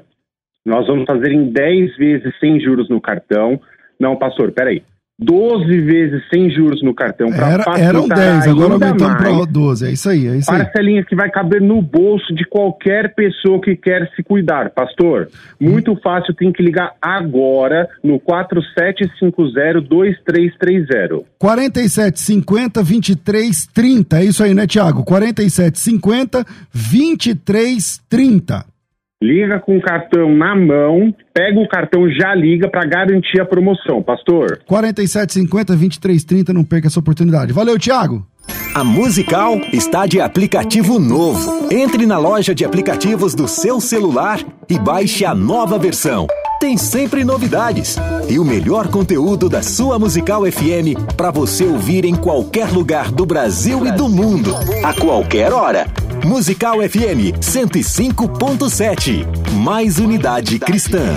nós vamos fazer em 10 vezes sem juros no cartão. Não, pastor, peraí. 12 vezes sem juros no cartão para Era, eram 10, agora aumentando para 12. É isso aí, é isso aí. Parcelinhas que vai caber no bolso de qualquer pessoa que quer se cuidar. Pastor, muito hum. fácil, tem que ligar agora no 4750-2330. 4750-2330, é isso aí, né, Tiago? 4750-2330. Liga com o cartão na mão, pega o cartão já liga para garantir a promoção, pastor. 4750 2330, não perca essa oportunidade. Valeu, Thiago. A Musical está de aplicativo novo. Entre na loja de aplicativos do seu celular e baixe a nova versão. Tem sempre novidades e o melhor conteúdo da sua Musical FM para você ouvir em qualquer lugar do Brasil e do mundo, a qualquer hora. Musical FM 105.7. Mais unidade cristã.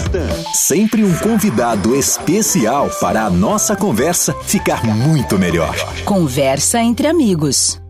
Sempre um convidado especial para a nossa conversa ficar muito melhor. Conversa entre amigos.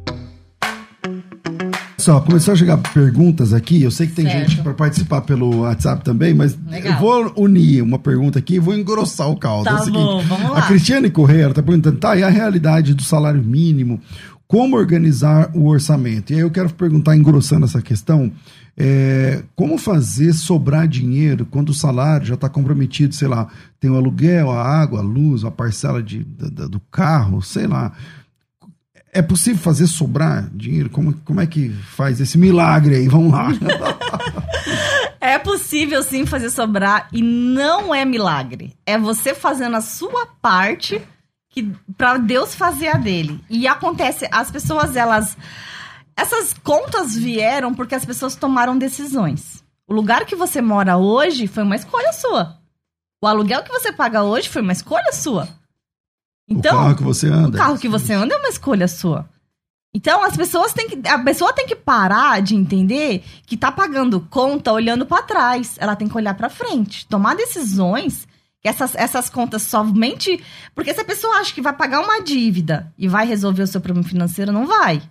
Só, começou a chegar perguntas aqui. Eu sei que tem certo. gente para participar pelo WhatsApp também, mas Legal. eu vou unir uma pergunta aqui e vou engrossar o caldo. Tá é o seguinte, bom, vamos lá. A Cristiane Correia está perguntando, tá, e a realidade do salário mínimo? como organizar o orçamento. E aí eu quero perguntar, engrossando essa questão, é, como fazer sobrar dinheiro quando o salário já está comprometido, sei lá, tem o aluguel, a água, a luz, a parcela de, da, do carro, sei lá. É possível fazer sobrar dinheiro? Como, como é que faz esse milagre aí? Vamos lá. [LAUGHS] É possível sim fazer sobrar e não é milagre. É você fazendo a sua parte que para Deus fazer a dele. E acontece, as pessoas elas essas contas vieram porque as pessoas tomaram decisões. O lugar que você mora hoje foi uma escolha sua. O aluguel que você paga hoje foi uma escolha sua. Então, o carro que você anda. O carro que você anda é uma escolha sua. Então as pessoas têm que a pessoa tem que parar de entender que tá pagando conta olhando para trás. Ela tem que olhar para frente, tomar decisões que essas, essas contas somente. Porque se a pessoa acha que vai pagar uma dívida e vai resolver o seu problema financeiro, não vai.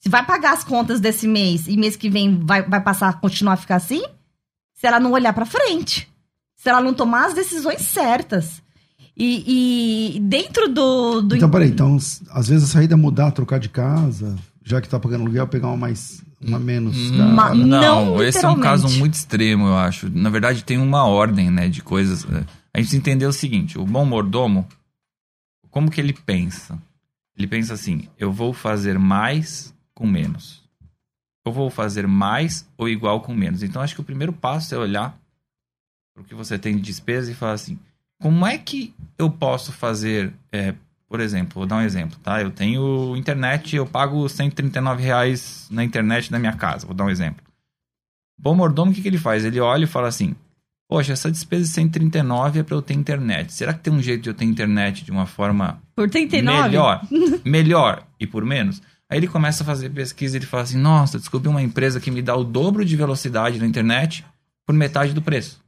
Se vai pagar as contas desse mês e mês que vem vai, vai passar a continuar a ficar assim, se ela não olhar para frente. Se ela não tomar as decisões certas. E, e dentro do, do. Então, peraí, então, às vezes a saída é mudar, trocar de casa, já que tá pagando aluguel, pegar uma mais uma menos. Hum, não, não esse é um caso muito extremo, eu acho. Na verdade, tem uma ordem, né, de coisas. É, a gente entendeu o seguinte: o bom mordomo, como que ele pensa? Ele pensa assim: eu vou fazer mais com menos. Eu vou fazer mais ou igual com menos. Então, acho que o primeiro passo é olhar para o que você tem de despesa e falar assim: como é que eu posso fazer é, por exemplo, vou dar um exemplo, tá? Eu tenho internet, eu pago 139 reais na internet da minha casa, vou dar um exemplo. Bom mordomo, o que, que ele faz? Ele olha e fala assim, poxa, essa despesa de 139 é para eu ter internet. Será que tem um jeito de eu ter internet de uma forma por 39? melhor? [LAUGHS] melhor e por menos? Aí ele começa a fazer pesquisa e ele fala assim, nossa, descobri uma empresa que me dá o dobro de velocidade na internet por metade do preço.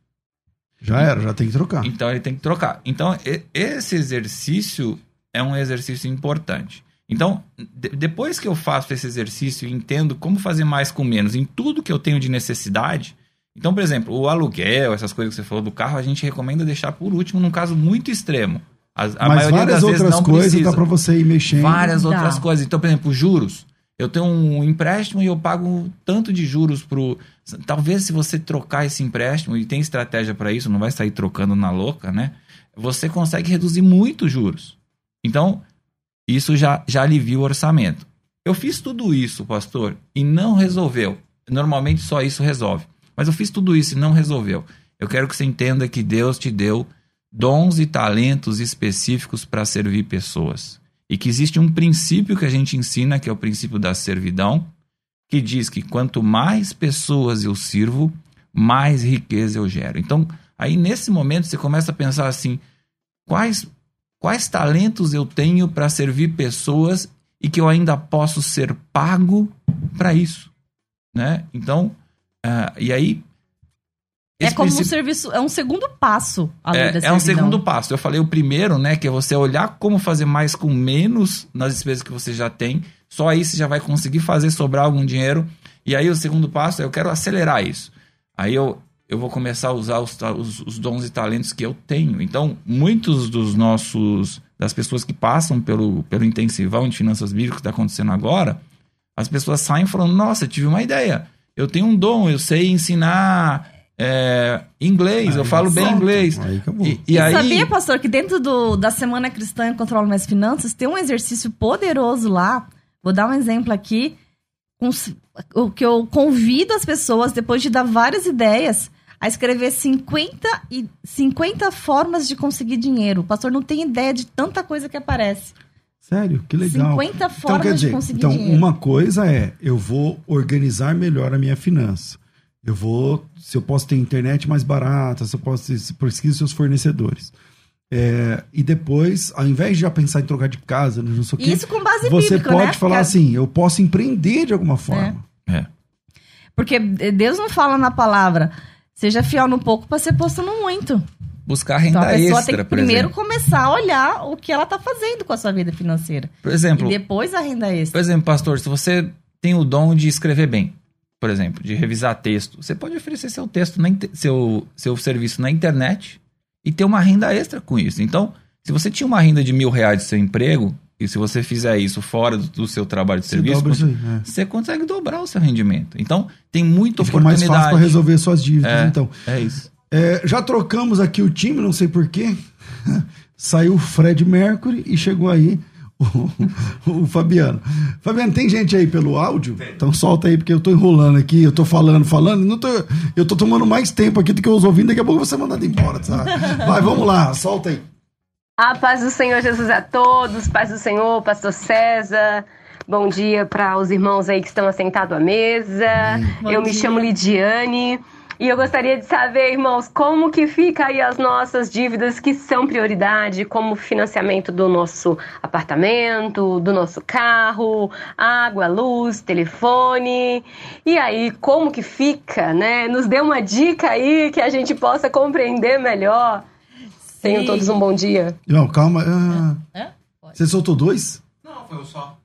Já era, já tem que trocar. Então ele tem que trocar. Então, esse exercício é um exercício importante. Então, de, depois que eu faço esse exercício e entendo como fazer mais com menos em tudo que eu tenho de necessidade. Então, por exemplo, o aluguel, essas coisas que você falou do carro, a gente recomenda deixar por último num caso muito extremo. A, a Mas várias outras coisas precisa. dá para você ir mexendo. Várias dá. outras coisas. Então, por exemplo, juros. Eu tenho um empréstimo e eu pago tanto de juros pro. Talvez se você trocar esse empréstimo, e tem estratégia para isso, não vai sair trocando na louca, né? Você consegue reduzir muito os juros. Então, isso já, já alivia o orçamento. Eu fiz tudo isso, pastor, e não resolveu. Normalmente só isso resolve. Mas eu fiz tudo isso e não resolveu. Eu quero que você entenda que Deus te deu dons e talentos específicos para servir pessoas. E que existe um princípio que a gente ensina, que é o princípio da servidão, que diz que quanto mais pessoas eu sirvo, mais riqueza eu gero. Então, aí nesse momento você começa a pensar assim: quais Quais talentos eu tenho para servir pessoas e que eu ainda posso ser pago para isso? Né? Então, uh, e aí, É esse como um princípio- serviço, é um segundo passo lei da É, é um segundo passo. Eu falei o primeiro, né? Que é você olhar como fazer mais com menos nas despesas que você já tem. Só aí você já vai conseguir fazer sobrar algum dinheiro. E aí o segundo passo é eu quero acelerar isso. Aí eu, eu vou começar a usar os, os, os dons e talentos que eu tenho. Então, muitos dos nossos. das pessoas que passam pelo, pelo intensivão de finanças bíblicas que está acontecendo agora, as pessoas saem falando: Nossa, eu tive uma ideia. Eu tenho um dom, eu sei ensinar é, inglês, eu Aí, falo bem inglês. Aí acabou. E, e aí, sabia, pastor, que dentro do, da Semana Cristã e Controlo Minhas Finanças tem um exercício poderoso lá. Vou dar um exemplo aqui. com O que eu convido as pessoas, depois de dar várias ideias, a escrever 50, e, 50 formas de conseguir dinheiro. O pastor não tem ideia de tanta coisa que aparece. Sério, que legal. 50 Então, formas quer de dizer, conseguir então dinheiro. uma coisa é, eu vou organizar melhor a minha finança. Eu vou, se eu posso ter internet mais barata, se eu posso ter, se pesquisa seus fornecedores. É, e depois, ao invés de já pensar em trocar de casa, não sei o quê, Isso com base você bíblica, pode né? falar Porque- assim, eu posso empreender de alguma forma. É. Porque Deus não fala na palavra, seja fiel no pouco para ser posto no muito. buscar renda Então a pessoa extra, tem que por primeiro exemplo. começar a olhar o que ela tá fazendo com a sua vida financeira. Por exemplo, E depois a renda por extra. exemplo, pastor, se você tem o dom de escrever bem, por exemplo, de revisar texto, você pode oferecer seu texto, na seu, seu serviço na internet e ter uma renda extra com isso. Então, se você tinha uma renda de mil reais de seu emprego, e se você fizer isso fora do, do seu trabalho de Você serviço, aí, é. você consegue dobrar o seu rendimento. Então, tem muita fica mais oportunidade. fácil para resolver suas dívidas, É. então. É isso. É, já trocamos aqui o time, não sei porquê. [LAUGHS] Saiu o Fred Mercury e chegou aí o, [LAUGHS] o Fabiano. Fabiano, tem gente aí pelo áudio? Então solta aí, porque eu tô enrolando aqui, eu tô falando, falando. Não tô, eu tô tomando mais tempo aqui do que os ouvindo, daqui a pouco você mandado embora, sabe? Vai, vamos lá, solta aí. A paz do Senhor Jesus a todos, paz do Senhor, pastor César. Bom dia para os irmãos aí que estão assentados à mesa. Bom eu me dia. chamo Lidiane e eu gostaria de saber, irmãos, como que fica aí as nossas dívidas que são prioridade, como o financiamento do nosso apartamento, do nosso carro, água, luz, telefone. E aí, como que fica, né? Nos dê uma dica aí que a gente possa compreender melhor. Tenham Sim. todos um bom dia. Não, calma. ah? Pode. você soltou dois? Não, foi só.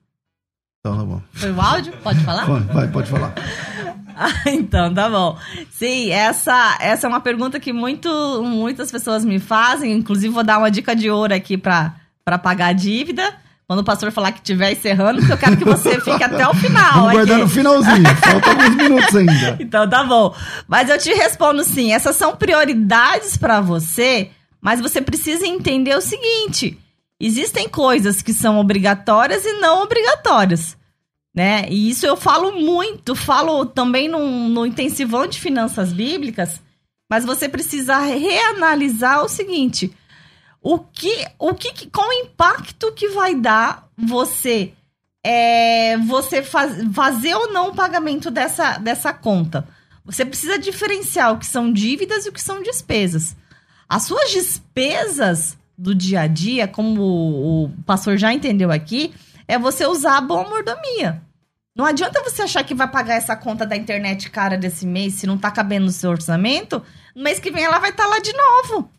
Então tá bom. Foi o áudio? Pode falar? Vai, pode falar. [LAUGHS] Ah, então, tá bom. Sim, essa, essa é uma pergunta que muito, muitas pessoas me fazem. Inclusive, vou dar uma dica de ouro aqui pra pagar a dívida. Quando o pastor falar que estiver encerrando, porque eu quero que você [LAUGHS] fique até o final. Vamos guardar no finalzinho. [LAUGHS] Falta alguns minutos ainda. Então tá bom. Mas eu te respondo sim, essas são prioridades pra você, mas você precisa entender o seguinte: existem coisas que são obrigatórias e não obrigatórias. Né? E isso eu falo muito, falo também no, no intensivão de finanças bíblicas, mas você precisa reanalisar o seguinte: o que, o que, qual impacto que vai dar você é, você faz- fazer ou não o pagamento dessa, dessa conta. Você precisa diferenciar o que são dívidas e o que são despesas. As suas despesas do dia a dia, como o, o pastor já entendeu aqui, é você usar a boa mordomia. Não adianta você achar que vai pagar essa conta da internet cara desse mês se não tá cabendo no seu orçamento. No mês que vem ela vai estar lá de novo.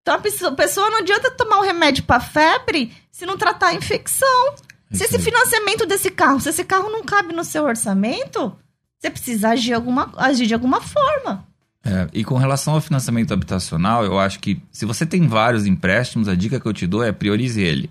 Então a pessoa, não adianta tomar o remédio para febre se não tratar a infecção. Se esse financiamento desse carro, se esse carro não cabe no seu orçamento, você precisa agir, alguma, agir de alguma forma. É, e com relação ao financiamento habitacional, eu acho que se você tem vários empréstimos, a dica que eu te dou é priorize ele.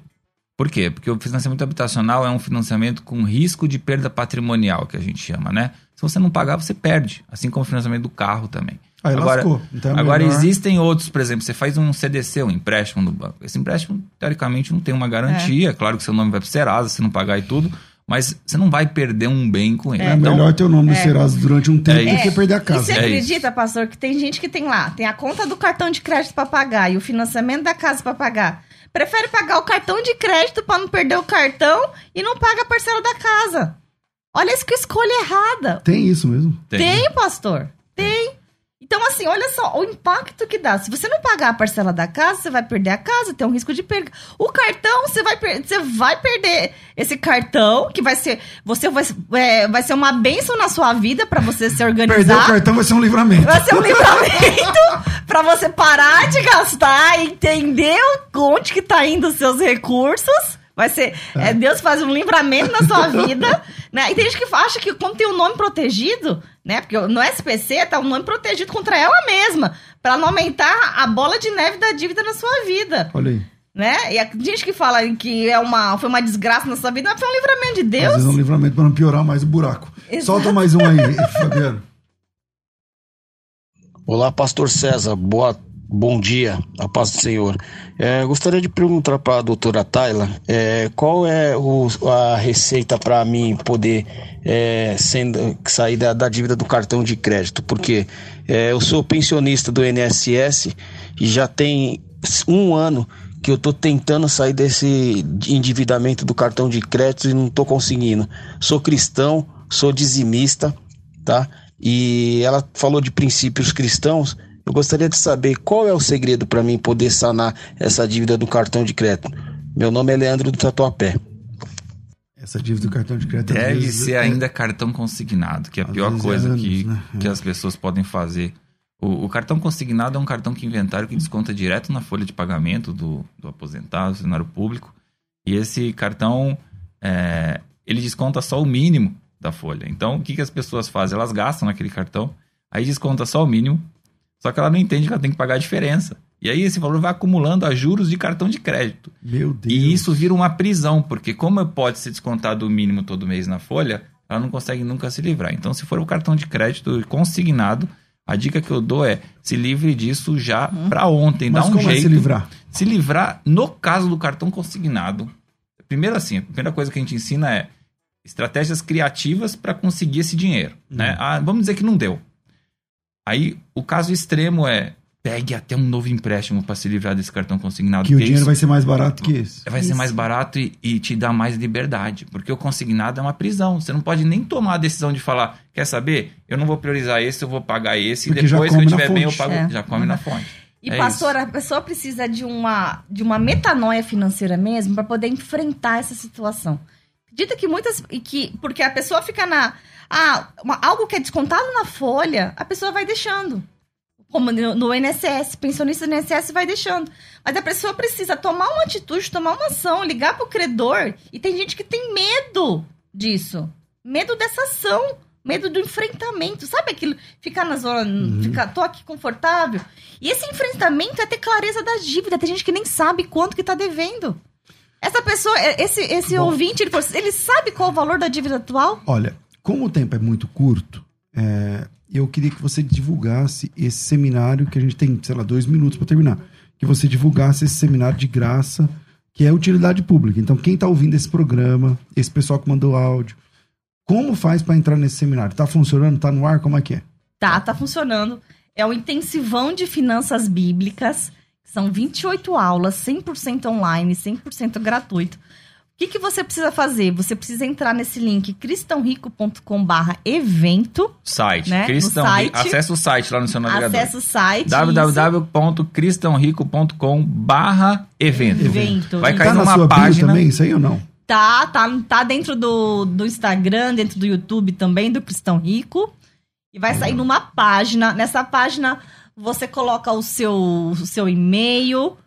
Por quê? Porque o financiamento habitacional é um financiamento com risco de perda patrimonial, que a gente chama, né? Se você não pagar, você perde. Assim como o financiamento do carro também. Aí Agora-. Então é Agora, melhor- existem outros, por exemplo, você faz um CDC, um empréstimo no banco. Esse empréstimo, teoricamente, não tem uma garantia. Claro que seu nome vai pro Serasa se não pagar e tudo, mas você não vai perder um bem com ele. É Então, melhor ter o nome do Serasa durante um tempo É do que isso. perder a E você casa. É acredita, pastor, que tem gente que tem lá, tem a conta do cartão de crédito para pagar e o financiamento da casa para pagar. Prefere pagar o cartão de crédito para não perder o cartão e não paga a parcela da casa. Olha isso que escolha errada. Tem isso mesmo. tem. Tem, pastor. Tem. Então, assim, olha só o impacto que dá. Se você não pagar a parcela da casa, você vai perder a casa, tem um risco de perda. O cartão, você vai, você vai perder esse cartão, que vai ser. Você vai, é, vai ser uma bênção na sua vida para você se organizar. Perder o cartão vai ser um livramento. Vai ser um livramento [LAUGHS] para você parar de gastar, entender onde que tá indo os seus recursos. Vai ser. É. Deus faz um livramento na sua vida. né? E tem gente que acha que, como tem o um nome protegido, né? Porque no SPC tá o um nome protegido contra ela mesma. para não aumentar a bola de neve da dívida na sua vida. Olha aí. Né? E a gente que fala que é uma, foi uma desgraça na sua vida, foi um livramento de Deus. Às vezes é um livramento para não piorar mais o buraco. Exato. Solta mais um aí, [LAUGHS] Fabiano. Olá, Pastor César. Boa Bom dia, a paz do Senhor. É, gostaria de perguntar para a doutora Tayla é, qual é o, a receita para mim poder é, sendo, sair da, da, dívida do cartão de crédito, porque é, eu sou pensionista do NSS e já tem um ano que eu estou tentando sair desse endividamento do cartão de crédito e não estou conseguindo. Sou cristão, sou dizimista, tá? E ela falou de princípios cristãos eu gostaria de saber qual é o segredo para mim poder sanar essa dívida do cartão de crédito. Meu nome é Leandro do Tatuapé. Essa dívida do cartão de crédito deve vezes, ser é... ainda cartão consignado, que é a pior é coisa anos, que, né? que as pessoas podem fazer. O, o, cartão consignado é um cartão que inventário que desconta direto na folha de pagamento do, do aposentado, do funcionário público. E esse cartão, é, ele desconta só o mínimo da folha. Então, o que, que as pessoas fazem? Elas gastam naquele cartão, aí desconta só o mínimo, só que ela não entende que ela tem que pagar a diferença. E aí esse valor vai acumulando a juros de cartão de crédito. Meu Deus. E isso vira uma prisão, porque como pode ser descontado o mínimo todo mês na folha, ela não consegue nunca se livrar. Então, se for o cartão de crédito consignado, a dica que eu dou é se livre disso já uhum. para ontem. Mas dá um como jeito. É se livrar? Se livrar, no caso do cartão consignado. Primeiro assim, a primeira coisa que a gente ensina é estratégias criativas para conseguir esse dinheiro. Uhum. Né? Ah, vamos dizer que não deu. Aí o caso extremo é pegue até um novo empréstimo para se livrar desse cartão consignado. Que o dinheiro isso, vai ser mais barato que esse. Vai isso. ser mais barato e, e, te dá mais liberdade. Porque o consignado é uma prisão. Você não pode nem tomar a decisão de falar, quer saber? Eu não vou priorizar esse, eu vou pagar esse. Porque e depois que eu estiver bem, eu pago. É. Já come na fonte. E, é pastor, isso. a pessoa precisa de uma, de uma metanoia financeira mesmo para poder enfrentar essa situação. Acredita que muitas. E que, porque a pessoa fica na ah, uma, algo que é descontado na folha, a pessoa vai deixando. Como no, no INSS, pensionista do INSS vai deixando. Mas a pessoa precisa tomar uma atitude, tomar uma ação, ligar pro credor. E tem gente que tem medo disso. Medo dessa ação. Medo do enfrentamento. Sabe aquilo? Ficar na zona. Uhum. Ficar, tô aqui confortável. E esse enfrentamento é ter clareza da dívida. Tem gente que nem sabe quanto que tá devendo. Essa pessoa, esse, esse ouvinte, ele, ele sabe qual o valor da dívida atual? Olha, como o tempo é muito curto, é, eu queria que você divulgasse esse seminário que a gente tem, sei lá, dois minutos para terminar. Que você divulgasse esse seminário de graça, que é utilidade pública. Então, quem está ouvindo esse programa, esse pessoal que mandou áudio, como faz para entrar nesse seminário? Está funcionando? Está no ar? Como é que é? Tá, tá funcionando. É o intensivão de finanças bíblicas. São 28 aulas, 100% online, 100% gratuito que, que você precisa fazer? Você precisa entrar nesse link cristãorico.com barra evento. Site. Né? Cristão, site. Acesse o site lá no seu navegador. Acesse o site. www.cristãorico.com barra evento. evento. Vai cair tá numa página. também, isso aí ou não? Tá, tá, tá dentro do, do Instagram, dentro do YouTube também, do Cristão Rico. E vai sair numa página. Nessa página, você coloca o seu, o seu e-mail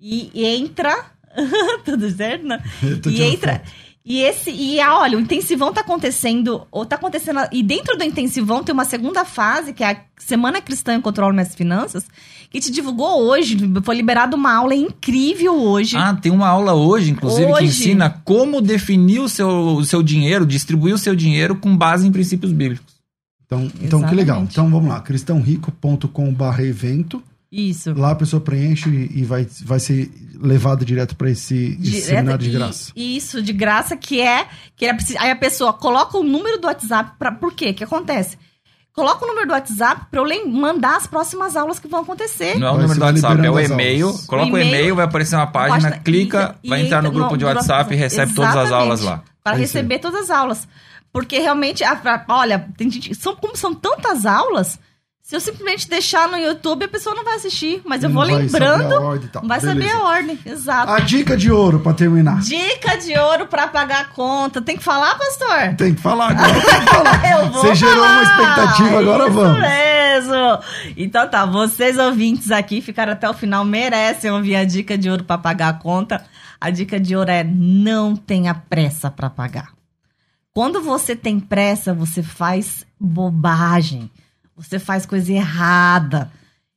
e entra [LAUGHS] Tudo certo, né? E entra. E esse, e ah, olha, o intensivão tá acontecendo, ou tá acontecendo, e dentro do intensivão tem uma segunda fase, que é a Semana Cristã em Controle Minhas Finanças, que te divulgou hoje, foi liberada uma aula incrível hoje. Ah, tem uma aula hoje, inclusive, hoje. que ensina como definir o seu, o seu dinheiro, distribuir o seu dinheiro com base em princípios bíblicos. Então, então que legal. Então vamos lá, cristãorico.com/evento. Isso. Lá a pessoa preenche e vai, vai ser levada direto para esse, esse seminário de graça. Isso, de graça, que é. Que é aí a pessoa coloca o número do WhatsApp. Pra, por quê? O que acontece? Coloca o número do WhatsApp para eu mandar as próximas aulas que vão acontecer. Não é o número do WhatsApp, é o e-mail. Coloca o e-mail, vai aparecer uma página, clica, e, vai entrar no grupo de WhatsApp e recebe todas as aulas lá. Para receber todas as aulas. Porque realmente, a, a, olha, tem gente, são, como são tantas aulas, Se eu simplesmente deixar no YouTube, a pessoa não vai assistir, mas eu Não vou lembrando. saber a. Vai saber Beleza. a ordem, exato. A dica de ouro pra terminar. Dica de ouro pra pagar a conta. Tem que falar, pastor? Tem que falar agora, tem que falar. [LAUGHS] Eu vou Você gerou falar. uma expectativa, agora Isso vamos. mesmo. Então tá, vocês ouvintes aqui ficaram até o final, merecem ouvir a dica de ouro pra pagar a conta. A dica de ouro é não tenha pressa pra pagar. Quando você tem pressa, você faz bobagem. Você faz coisa errada.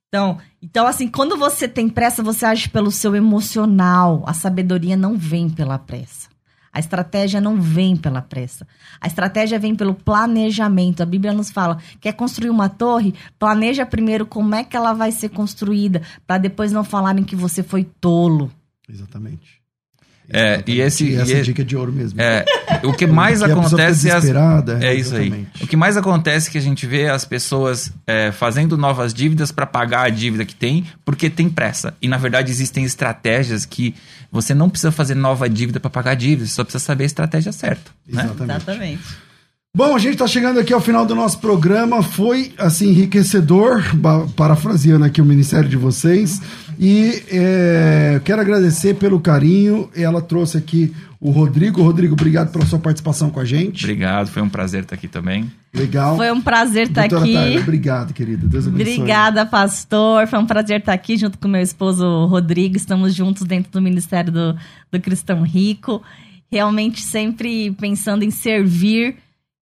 Então, então, assim, quando você tem pressa, você age pelo seu emocional. A sabedoria não vem pela pressa. A estratégia não vem pela pressa. A estratégia vem pelo planejamento. A Bíblia nos fala: quer construir uma torre? Planeja primeiro como é que ela vai ser construída, para depois não falarem que você foi tolo. Exatamente. É, e esse- E essa e- é dica de ouro mesmo. É, o que [LAUGHS] mais fica acontece é as, desesperada, É isso aí. exatamente. O que mais acontece é que a gente vê as pessoas é, fazendo novas dívidas para pagar a dívida que tem, porque tem pressa. E na verdade existem estratégias que você não precisa fazer nova dívida para pagar a dívida, você só precisa saber a estratégia certa. Né? Exatamente. Bom, a gente está chegando aqui ao final do nosso programa. Foi, assim, enriquecedor, parafraseando aqui o ministério de vocês. E é, eu quero agradecer pelo carinho. Ela trouxe aqui o Rodrigo. Rodrigo, obrigado pela sua participação com a gente. Obrigado, foi um prazer estar aqui também. Legal. Foi um prazer estar Doutora aqui. Tayla, obrigado, querida. Deus abençoe. Obrigada, pastor. Foi um prazer estar aqui junto com meu esposo Rodrigo. Estamos juntos dentro do Ministério do, do Cristão Rico. Realmente sempre pensando em servir,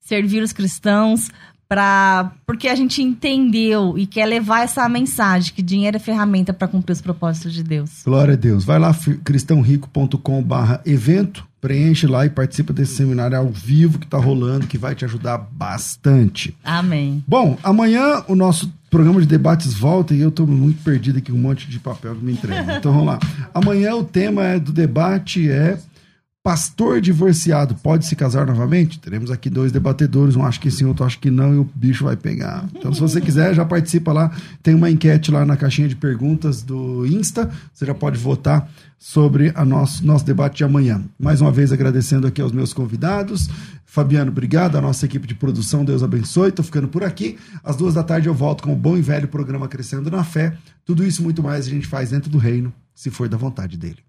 servir os cristãos, pra, porque a gente entendeu e quer levar essa mensagem que dinheiro é ferramenta para cumprir os propósitos de Deus. Glória a Deus. Vai lá, fi- cristãorico.com/barra evento, preenche lá e participa desse seminário ao vivo que está rolando, que vai te ajudar bastante. Amém. Bom, amanhã o nosso programa de debates volta e eu estou muito perdido aqui com um monte de papel que me entrega. Então vamos lá. Amanhã o tema é- do debate é Pastor divorciado pode se casar novamente? Teremos aqui dois debatedores, um acha que sim, outro acha que não, e o bicho vai pegar. Então, se você quiser, já participa lá. Tem uma enquete lá na caixinha de perguntas do Insta. Você já pode votar sobre a nosso, nosso debate de amanhã. Mais uma vez, agradecendo aqui aos meus convidados. Fabiano, obrigado. A nossa equipe de produção, Deus abençoe. Estou ficando por aqui. Às duas da tarde eu volto com o bom e velho programa Crescendo na Fé. Tudo isso muito mais a gente faz dentro do reino, se for da vontade dele.